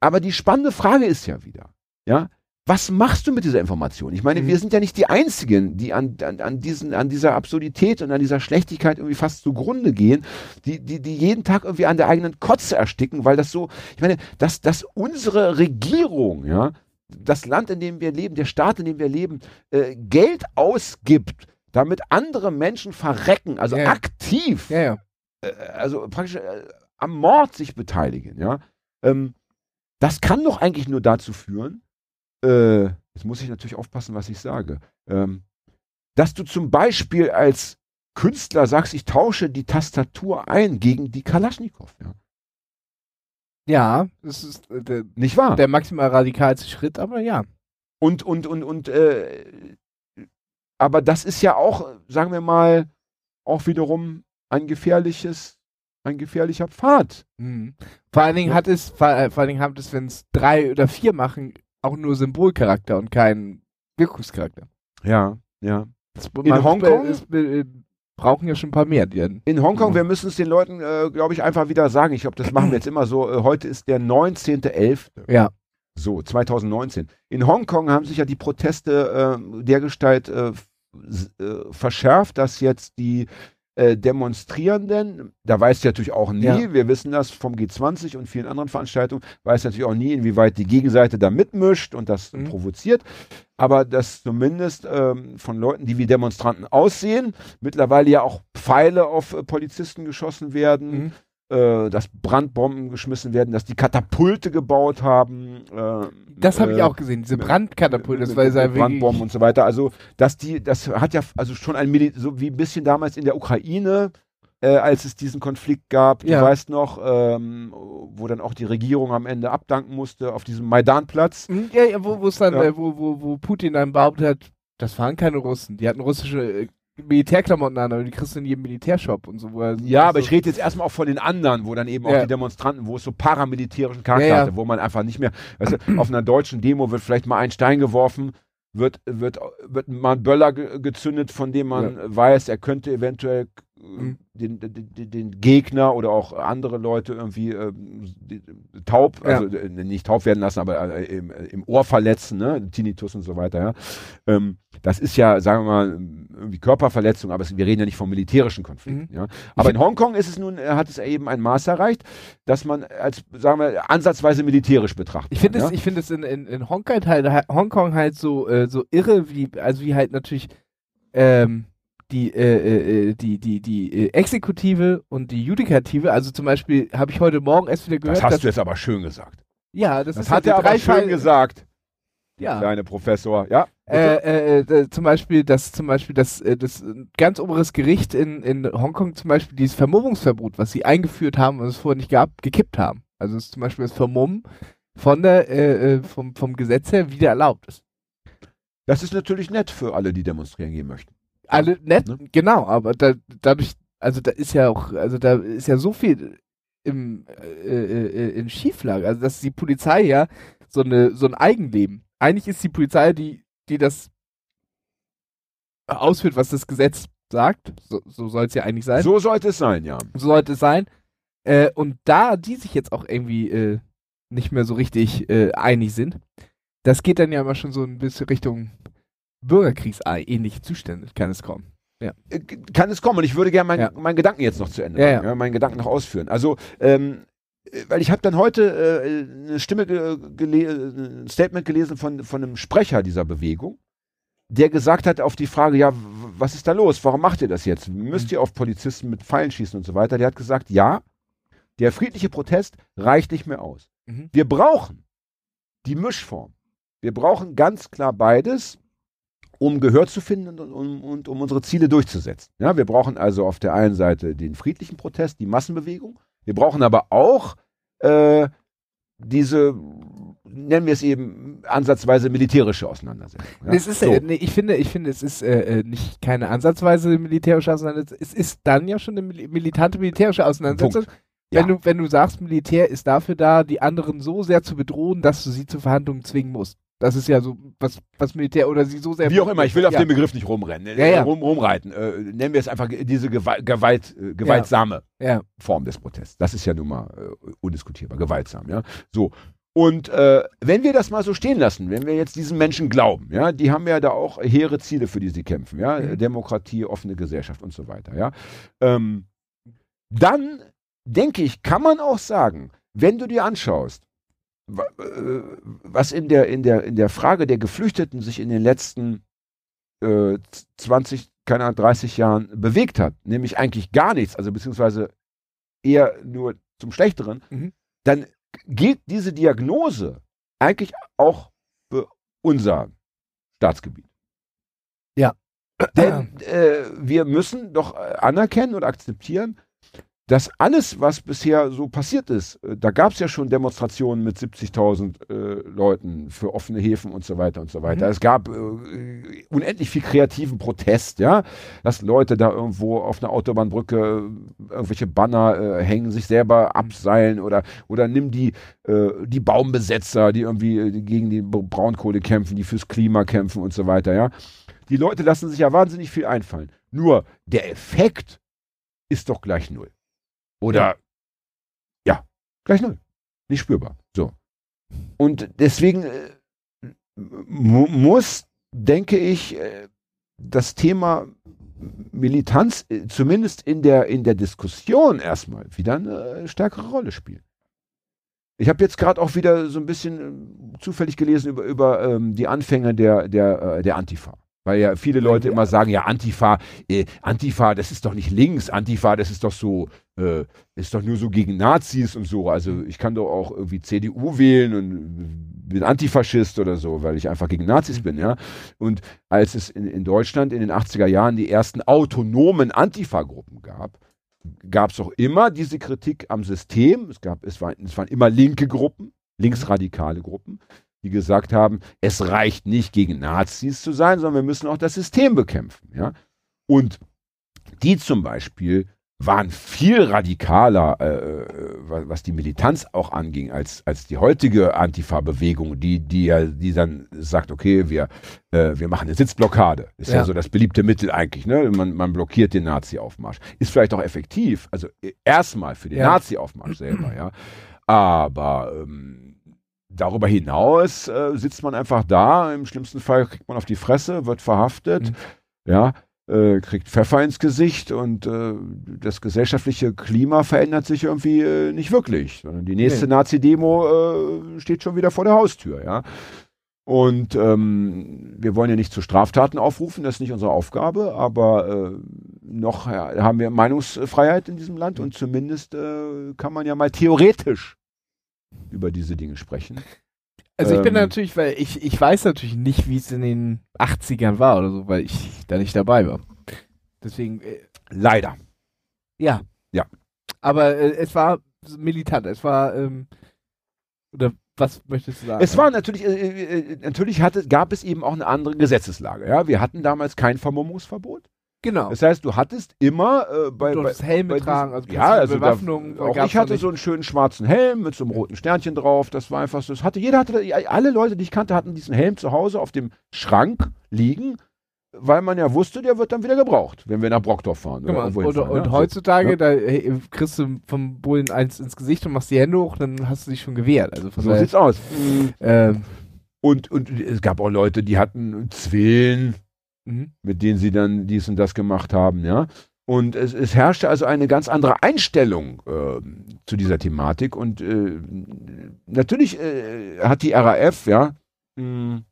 aber die spannende Frage ist ja wieder, ja, was machst du mit dieser Information? Ich meine, Mhm. wir sind ja nicht die Einzigen, die an, an, an, diesen, an dieser Absurdität und an dieser Schlechtigkeit irgendwie fast zugrunde gehen, die, die, die jeden Tag irgendwie an der eigenen Kotze ersticken, weil das so, ich meine, dass, dass unsere Regierung, ja, das Land, in dem wir leben, der Staat, in dem wir leben, äh, Geld ausgibt, damit andere Menschen verrecken, also ja. aktiv, ja. äh, also praktisch äh, am Mord sich beteiligen, ja. Ähm, das kann doch eigentlich nur dazu führen, äh, jetzt muss ich natürlich aufpassen, was ich sage, ähm, dass du zum Beispiel als Künstler sagst, ich tausche die Tastatur ein gegen die Kalaschnikow, ja. Ja, das ist äh, der, Nicht wahr? der maximal radikalste Schritt, aber ja. Und, und, und, und, äh, aber das ist ja auch, sagen wir mal, auch wiederum ein gefährliches, ein gefährlicher Pfad. Mhm. Vor allen Dingen Ja. hat es, vor, äh, vor allen Dingen hat es, wenn es drei oder vier machen, auch nur Symbolcharakter und keinen Wirkungscharakter. Ja, ja. Das, In Hongkong? Es, äh, brauchen ja schon ein paar mehr. Die dann, In Hongkong, Ja. wir müssen es den Leuten, äh, glaube ich, einfach wieder sagen. Ich glaube, das machen wir jetzt immer so. Äh, heute ist der 19.11. ja. So, 2019. In Hongkong haben sich ja die Proteste äh, dergestalt äh, äh, verschärft, dass jetzt die äh, Demonstrierenden, da weiß natürlich auch nie, Ja. wir wissen das vom G20 und vielen anderen Veranstaltungen, weiß natürlich auch nie, inwieweit die Gegenseite da mitmischt und das Mhm. provoziert. Aber dass zumindest ähm, von Leuten, die wie Demonstranten aussehen, mittlerweile ja auch Pfeile auf äh, Polizisten geschossen werden Mhm. Äh, dass Brandbomben geschmissen werden, dass die Katapulte gebaut haben. Äh, Das habe ich äh, auch gesehen, diese mit- Brandkatapult, das war sehr Brandbomben und so weiter. Also, dass die, das hat ja also schon ein Mili so wie ein bisschen damals in der Ukraine, äh, als es diesen Konflikt gab, Ja. du weißt noch, ähm, wo dann auch die Regierung am Ende abdanken musste auf diesem Maidanplatz. Mhm, Ja, ja, wo, dann, Ja. äh, wo, wo, wo Putin dann behauptet hat, das waren keine Russen, die hatten russische Militärklamotten an, aber die kriegst du in jedem Militärshop und so. Er, Ja, aber so, ich rede jetzt erstmal auch von den anderen, wo dann eben auch Ja. die Demonstranten, wo es so paramilitärischen Charakter Ja, ja. hatte, wo man einfach nicht mehr, weißt du, auf einer deutschen Demo wird vielleicht mal ein Stein geworfen, wird, wird, wird mal ein Böller ge gezündet, von dem man weiß, er könnte eventuell Mhm. Den, den, den- Gegner oder auch andere Leute irgendwie äh, taub, Ja. also äh, nicht taub werden lassen, aber äh, im, äh, im Ohr verletzen, ne? Tinnitus und so weiter, ja. Ähm, das ist ja, sagen wir mal, irgendwie Körperverletzung, aber es, wir reden ja nicht vom militärischen Konflikt. Mhm. Ja? Aber in Hongkong ist es nun, äh, hat es eben ein Maß erreicht, dass man als, sagen wir, ansatzweise militärisch betrachtet. Ich finde ja? es, ich finde es in, in, in Hongkong halt, Hongkong halt so, äh, so irre, wie, also wie halt natürlich ähm, die, äh, äh, die, die, die äh, Exekutive und die Judikative, also zum Beispiel habe ich heute Morgen erst wieder gehört, das hast dass, du jetzt aber schön gesagt. ja, das, Das ist hat ja er aber schön gesagt, Ja. kleine Professor. Ja? Äh, äh, äh, zum Beispiel, dass zum Beispiel das, äh, das äh, ganz oberes Gericht in, in Hongkong zum Beispiel dieses Vermummungsverbot, was sie eingeführt haben und es vorher nicht gab, gekippt haben. Also es ist zum Beispiel das Vermummen von der, äh, äh, vom, vom Gesetz her wieder erlaubt ist. das ist natürlich nett für alle, die demonstrieren gehen möchten. Alle nett, Ne? genau, aber da, dadurch, also da ist ja auch, also da ist ja so viel im, äh, äh, äh, in Schieflage, also dass die Polizei ja so eine, so ein Eigenleben. Eigentlich ist die Polizei, die, die das ausführt, was das Gesetz sagt. So, so soll es ja eigentlich sein. So sollte es sein, ja. So sollte es sein. Äh, und da die sich jetzt auch irgendwie äh, nicht mehr so richtig äh, einig sind, das geht dann ja immer schon so ein bisschen Richtung Bürgerkriegsähnliche Zustände, kann es kommen. Äh, Kann es kommen und ich würde gerne meinen Ja. meinen Gedanken jetzt noch zu Ende Ja, ja. meinen Gedanken noch ausführen. Also, ähm, äh, weil ich habe dann heute äh, eine Stimme, äh, ein Statement gelesen von, von einem Sprecher dieser Bewegung, der gesagt hat auf die Frage, ja, was ist da los? Warum macht ihr das jetzt? Müsst Mhm. ihr auf Polizisten mit Pfeilen schießen und so weiter? Der hat gesagt, ja, der friedliche Protest reicht nicht mehr aus. Mhm. Wir brauchen die Mischform. Wir brauchen ganz klar beides, um Gehör zu finden und um, und um unsere Ziele durchzusetzen. Ja, wir brauchen also auf der einen Seite den friedlichen Protest, die Massenbewegung. Wir brauchen aber auch äh, diese, nennen wir es eben, ansatzweise militärische Auseinandersetzung. Ja? Es ist, so. äh, nee, ich finde, ich finde, es ist äh, äh, nicht keine ansatzweise militärische Auseinandersetzung. Es ist dann ja schon eine mil militante militärische Auseinandersetzung. Ja. Wenn, du, wenn du sagst, Militär ist dafür da, die anderen so sehr zu bedrohen, dass du sie zu Verhandlungen zwingen musst. Das ist ja so, was, was Militär oder sie so sehr. Wie auch immer, ich will auf ja. den Begriff nicht rumrennen, Ja, ja. Rum, rumreiten. Äh, nennen wir es einfach diese Gewalt, Gewalt, äh, gewaltsame Ja. Form des Protests. Das ist ja nun mal äh, undiskutierbar, gewaltsam, ja. So. Und äh, wenn wir das mal so stehen lassen, wenn wir jetzt diesen Menschen glauben, ja, die haben ja da auch hehre Ziele, für die sie kämpfen, ja, Mhm. Demokratie, offene Gesellschaft und so weiter, ja. Ähm, dann denke ich, kann man auch sagen, wenn du dir anschaust, was in der, in der, in der Frage der Geflüchteten sich in den letzten äh, 20, keine Ahnung, 30 Jahren bewegt hat, nämlich eigentlich gar nichts, also beziehungsweise eher nur zum Schlechteren, Mhm. dann gilt diese Diagnose eigentlich auch für unser Staatsgebiet. Ja. Denn äh, wir müssen doch äh, anerkennen und akzeptieren, das alles, was bisher so passiert ist, äh, da gab es ja schon Demonstrationen mit 70.000 äh, Leuten für offene Häfen und so weiter und so weiter. Mhm. Es gab äh, unendlich viel kreativen Protest, ja, dass Leute da irgendwo auf einer Autobahnbrücke äh, irgendwelche Banner äh, hängen, sich selber abseilen oder oder nimm die äh, die Baumbesetzer, die irgendwie gegen die Br- Braunkohle kämpfen, die fürs Klima kämpfen und so weiter, ja. Die Leute lassen sich ja wahnsinnig viel einfallen. Nur der Effekt ist doch gleich null. Oder ja, gleich null. Nicht spürbar. So. Und deswegen äh, mu- muss, denke ich, äh, das Thema Militanz äh, zumindest in der, in der Diskussion erstmal wieder eine stärkere Rolle spielen. Ich habe jetzt gerade auch wieder so ein bisschen äh, zufällig gelesen über, über ähm, die Anfänge der, der, äh, der Antifa. Weil ja viele Leute immer sagen, ja, Antifa, äh, Antifa, das ist doch nicht links, Antifa, das ist doch so, äh, ist doch nur so gegen Nazis und so. Also ich kann doch auch irgendwie CDU wählen und bin Antifaschist oder so, weil ich einfach gegen Nazis bin, ja. Und als es in, in Deutschland in den 80er Jahren die ersten autonomen Antifa-Gruppen gab, gab es auch immer diese Kritik am System. Es, gab, es, war, es waren immer linke Gruppen, linksradikale Gruppen, die gesagt haben, es reicht nicht gegen Nazis zu sein, sondern wir müssen auch das System bekämpfen. Ja? Und die zum Beispiel waren viel radikaler, äh, wa- was die Militanz auch anging, als, als die heutige Antifa-Bewegung, die, die ja, die dann sagt, okay, wir, äh, wir machen eine Sitzblockade. Ist ja. Ja. so das beliebte Mittel eigentlich, ne? Man, man blockiert den Nazi-Aufmarsch. Ist vielleicht auch effektiv, also äh, erstmal für den Ja. Nazi-Aufmarsch selber, ja. Aber ähm, darüber hinaus äh, sitzt man einfach da, im schlimmsten Fall kriegt man auf die Fresse, wird verhaftet, Mhm. ja, äh, kriegt Pfeffer ins Gesicht und äh, das gesellschaftliche Klima verändert sich irgendwie äh, nicht wirklich, sondern die nächste Nee. Nazi-Demo äh, steht schon wieder vor der Haustür, ja. Und ähm, wir wollen ja nicht zu Straftaten aufrufen, das ist nicht unsere Aufgabe, aber äh, noch ja, haben wir Meinungsfreiheit in diesem Land und zumindest kann man ja mal theoretisch über diese Dinge sprechen. *laughs* Also ich bin Ähm. natürlich, weil ich, ich weiß natürlich nicht, wie es in den 80ern war oder so, weil ich da nicht dabei war. Deswegen, äh, Leider. ja. Ja. Aber äh, es war militant, es war, ähm, oder was möchtest du sagen? Es war natürlich, äh, äh, natürlich hatte, gab es eben auch eine andere Gesetzeslage. Ja? Wir hatten damals kein Vermummungsverbot. Genau. Das heißt, du hattest immer äh, bei, du bei, Helme bei tragen, also ja, also da, Bewaffnung. auch gab's ich hatte nicht. so einen schönen schwarzen Helm mit so einem roten Sternchen drauf. Das war einfach so. Das hatte jeder hatte, alle Leute, die ich kannte, hatten diesen Helm zu Hause auf dem Schrank liegen, weil man ja wusste, der wird dann wieder gebraucht, wenn wir nach Brockdorf fahren. Guck oder und, hinfahren, und ja. heutzutage, Ja. da äh, kriegst du vom Bullen eins ins Gesicht und machst die Hände hoch, dann hast du dich schon gewehrt. Also So sieht's aus. ähm, Und, und es gab auch Leute, die hatten Zwillen, mhm. mit denen sie dann dies und das gemacht haben, ja. Und es, es herrschte also eine ganz andere Einstellung äh, zu dieser Thematik. Und äh, natürlich äh, hat die RAF, ja, mh,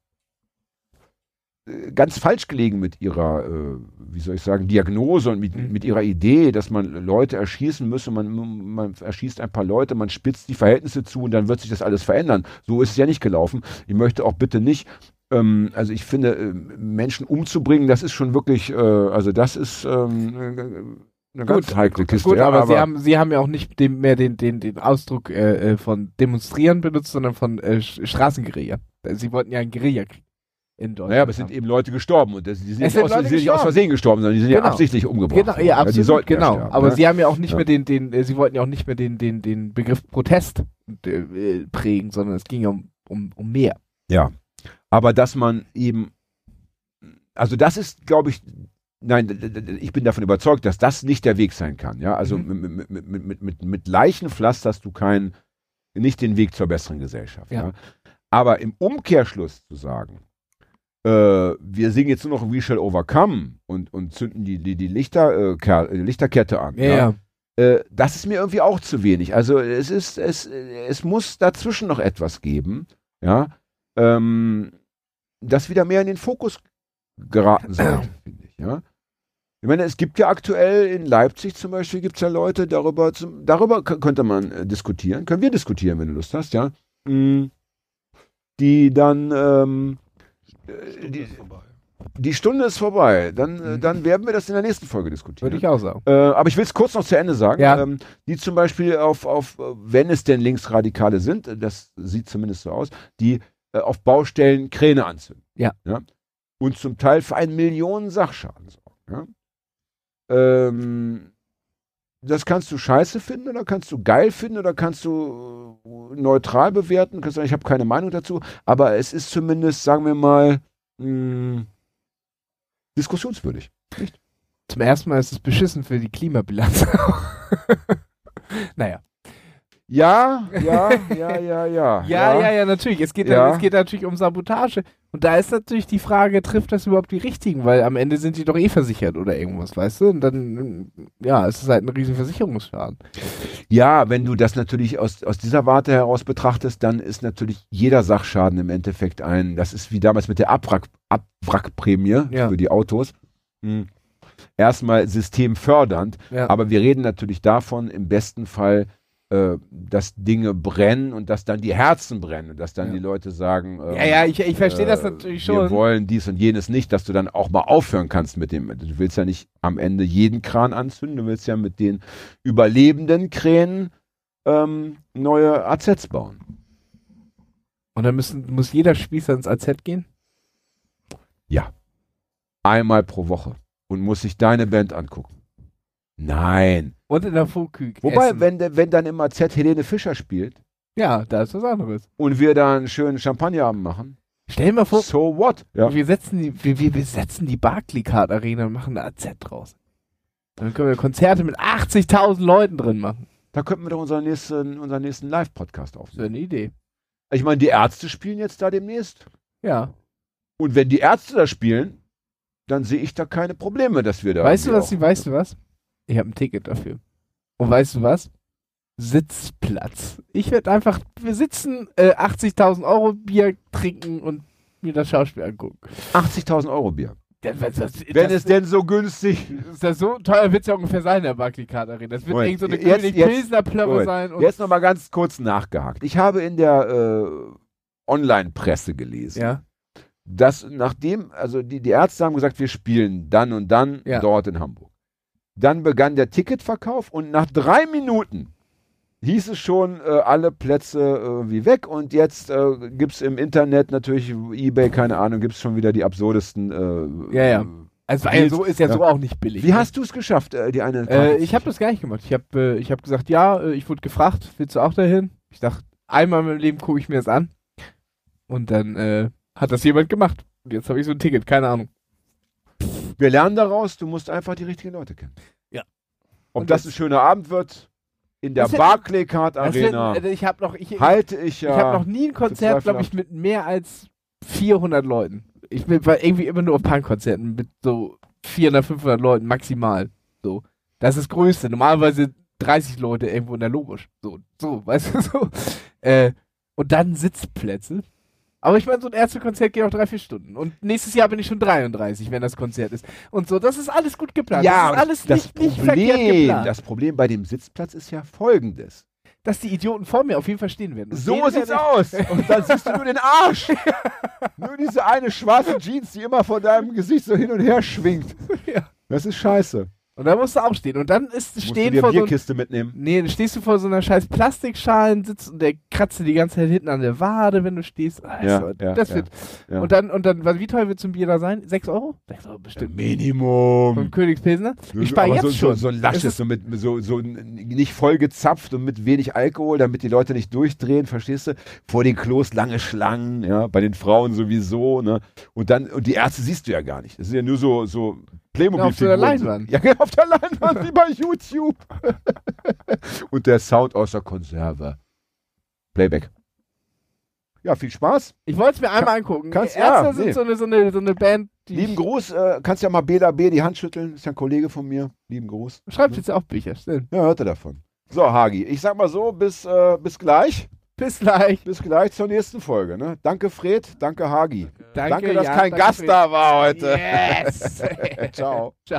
äh, ganz falsch gelegen mit ihrer, äh, wie soll ich sagen, Diagnose und mit, Mhm. mit ihrer Idee, dass man Leute erschießen müsse. Man, man erschießt ein paar Leute, man spitzt die Verhältnisse zu und dann wird sich das alles verändern. So ist es ja nicht gelaufen. Ich möchte auch bitte nicht ähm, also ich finde, äh, Menschen umzubringen, das ist schon wirklich, äh, also das ist ähm, eine ganz Gut, heikle Kiste. Gut, ja, aber, sie, haben, sie haben ja auch nicht den, mehr den, den, den Ausdruck äh, äh, von demonstrieren benutzt, sondern von äh, Straßenguerilla. Sie wollten ja einen Guerillakrieg in Deutschland. naja, aber es sind eben Leute gestorben und das, die sind, nicht sind aus, sind nicht aus. Versehen gestorben, sondern die sind ja Genau. absichtlich umgebracht. Genau, worden. ja, die absolut, sollten ja genau. sterben, aber ne? sie haben ja auch nicht Ja. mehr den, den, äh, sie wollten ja auch nicht mehr den, den, den Begriff Protest äh, prägen, sondern es ging ja um, um, um mehr. Ja, aber dass man eben, also das ist, glaube ich, nein, ich bin davon überzeugt, dass das nicht der Weg sein kann. Ja, also Mhm. mit, mit, mit, mit, mit, Leichen pflasterst du keinen, nicht den Weg zur besseren Gesellschaft. Ja. Ja. Aber im Umkehrschluss zu sagen, äh, wir singen jetzt nur noch We Shall Overcome und, und zünden die, die, die Lichter, äh, äh, Lichterkette an. Ja, ja. Äh, das ist mir irgendwie auch zu wenig. Also es ist, es, es muss dazwischen noch etwas geben, ja, ähm, das wieder mehr in den Fokus geraten sollte, finde ich, ja. Ich meine, es gibt ja aktuell in Leipzig zum Beispiel, gibt es ja Leute, darüber, zum, darüber könnte man äh, diskutieren, können wir diskutieren, wenn du Lust hast, ja, Mm, die dann, ähm, äh, Stunde die, vorbei. die Stunde ist vorbei. Dann, äh, Mhm. dann werden wir das in der nächsten Folge diskutieren. Würde ich auch sagen. Äh, aber ich will es kurz noch zu Ende sagen. Ja. Ähm, die zum Beispiel auf, auf, äh, wenn es denn Linksradikale sind, äh, das sieht zumindest so aus, die äh, auf Baustellen Kräne anzünden. Ja. Und zum Teil für einen Millionen Sachschaden sorgen. Ja? Ähm, das kannst du scheiße finden oder kannst du geil finden oder kannst du äh, neutral bewerten. Kannst sagen, ich habe keine Meinung dazu, aber es ist zumindest, sagen wir mal, mh, diskussionswürdig. Zum ersten Mal ist es beschissen für die Klimabilanz. *laughs* naja. Ja, ja, ja, ja, *laughs* ja. Ja, ja, ja, natürlich. Es geht, Ja. es geht natürlich um Sabotage. Und da ist natürlich die Frage, trifft das überhaupt die Richtigen? Weil am Ende sind die doch eh versichert oder irgendwas, weißt du? Und dann, ja, es ist halt ein riesen Versicherungsschaden. Ja, wenn du das natürlich aus, aus dieser Warte heraus betrachtest, dann ist natürlich jeder Sachschaden im Endeffekt ein, das ist wie damals mit der Abwrack, Abwrackprämie Ja. für die Autos. Hm. Erstmal systemfördernd, Ja. aber wir reden natürlich davon, im besten Fall, äh, dass Dinge brennen und dass dann die Herzen brennen und dass dann Ja. die Leute sagen, ähm, ja, ja, ich, ich verstehe das äh, natürlich Wir schon. wollen dies und jenes nicht, dass du dann auch mal aufhören kannst mit dem. Du willst ja nicht am Ende jeden Kran anzünden, du willst ja mit den überlebenden Kränen ähm, neue AZs bauen. Und dann müssen, muss jeder Spießer ins AZ gehen? Einmal pro Woche und muss sich deine Band angucken. Nein. Und in der Foküg. Wobei, essen. wenn, wenn dann im AZ Helene Fischer spielt Ja, da ist was anderes. und wir da einen schönen Champagnerabend machen, Stell dir mal vor, so what? Ja. wir setzen die, wir, wir die Barclaycard Arena und machen eine AZ draus. Dann können wir Konzerte mit 80.000 Leuten drin machen. Da könnten wir doch unseren nächsten, unseren nächsten Live-Podcast Das aufnehmen. wäre eine Idee. Ich meine, die Ärzte spielen jetzt da demnächst. Ja. Und wenn die Ärzte da spielen, dann sehe ich da keine Probleme, dass wir da. weißt du was, weißt du was? Ich habe ein Ticket dafür. Und weißt du was? Sitzplatz. Ich werde einfach, wir sitzen, äh, 80.000 Euro Bier trinken und mir das Schauspiel angucken. auch 80.000 Euro Bier. Das, das, das, Wenn es denn so günstig. ist das so teuer wird es ja ungefähr sein, der Barclaycard Arena. Das wird Moment, irgend so eine jetzt- König Pilsner Plörre sein. Und, Jetzt noch mal ganz kurz nachgehakt. Ich habe in der äh, Online-Presse gelesen, ja. dass nachdem, also die, die Ärzte haben gesagt, wir spielen dann und dann Ja. dort in Hamburg. Dann begann der Ticketverkauf und nach drei Minuten hieß es schon, äh, alle Plätze irgendwie weg und jetzt äh, gibt es im Internet natürlich, Ebay, keine Ahnung, gibt es schon wieder die absurdesten. Äh, Ja, ja. Also weil so ist ja, Ja. so auch nicht billig. Wie ne? hast du es geschafft, äh, die eine Äh, ich habe das gar nicht gemacht. Ich habe äh, ich hab gesagt, ja, äh, ich wurde gefragt, willst du auch dahin? Ich dachte, einmal in meinem Leben gucke ich mir das an. Und dann äh, hat das jemand gemacht. Und jetzt habe ich so ein Ticket, keine Ahnung. Wir lernen daraus, du musst einfach die richtigen Leute kennen. Ja. Ob Und das ein schöner Abend wird, in der Barclaycard Arena, äh, ich habe noch, ich, ich, halte ich ja. ich habe noch nie ein Konzert, glaube ich, mit mehr als 400 Leuten. Ich bin war irgendwie immer nur auf Punkkonzerten mit so 400, 500 Leuten maximal. So, das ist das Größte. Normalerweise 30 Leute irgendwo in der Logisch. So, so, weißt du *laughs* so. Äh, und dann Sitzplätze. Aber ich meine, so ein Ärztekonzert geht auch drei, vier Stunden. Und nächstes Jahr bin ich schon 33, wenn das Konzert ist. Und so, das ist alles gut geplant. ja, das ist alles das, nicht, nicht verkehrt Problem, geplant. das Problem bei dem Sitzplatz ist ja folgendes. dass die Idioten vor mir auf jeden Fall stehen werden. Und So sieht's aus. *laughs* Und dann siehst du nur den Arsch. nur diese eine schwarze Jeans, die immer vor deinem Gesicht so hin und her schwingt. Ja. Das ist scheiße. Und da musst du auch stehen. Und dann ist Musst du stehen dir vor so Bierkiste mitnehmen. Nee, dann stehst du vor so einer scheiß Plastikschalen, sitzt und der kratzt dir die ganze Zeit hinten an der Wade, wenn du stehst. Also, ja, das ja, wird. ja. Und dann, und dann, wie teuer wird so ein Bier da sein? 6 Euro? 6 Euro bestimmt. Vom Minimum. Königspilsner? Ich spare jetzt so, schon. So, so ein Es lasches, ist- so mit so, so nicht voll gezapft und mit wenig Alkohol, damit die Leute nicht durchdrehen, verstehst du? Vor den Klos lange Schlangen, ja, bei den Frauen sowieso, ne? Und dann, und die Ärzte siehst du ja gar nicht. Das sind ja nur so, so playmobil Ja, auf der Leinwand. Ja, genau, auf der Leinwand, wie bei YouTube. *laughs* und der Sound aus der Konserve. Playback. Ja, viel Spaß. Ich wollte es mir einmal angucken. kannst- Ärzte ja, sind nee. so, eine, so, eine, so eine Band, die. Lieben Gruß, äh, kannst ja mal Bela B. die Hand schütteln, ist ja ein Kollege von mir. Lieben Gruß. Schreibt jetzt ja auch Bücher, stimmt. Ja, hört er davon. So, Hagi, ich sag mal so, bis, äh, bis gleich. Bis gleich. Bis gleich zur nächsten Folge. Ne? Danke, Fred. Danke, Hagi. Danke, Danke, dass Jan, kein danke Gast für- da war heute. Yes! *laughs* Ciao. *laughs* Ciao.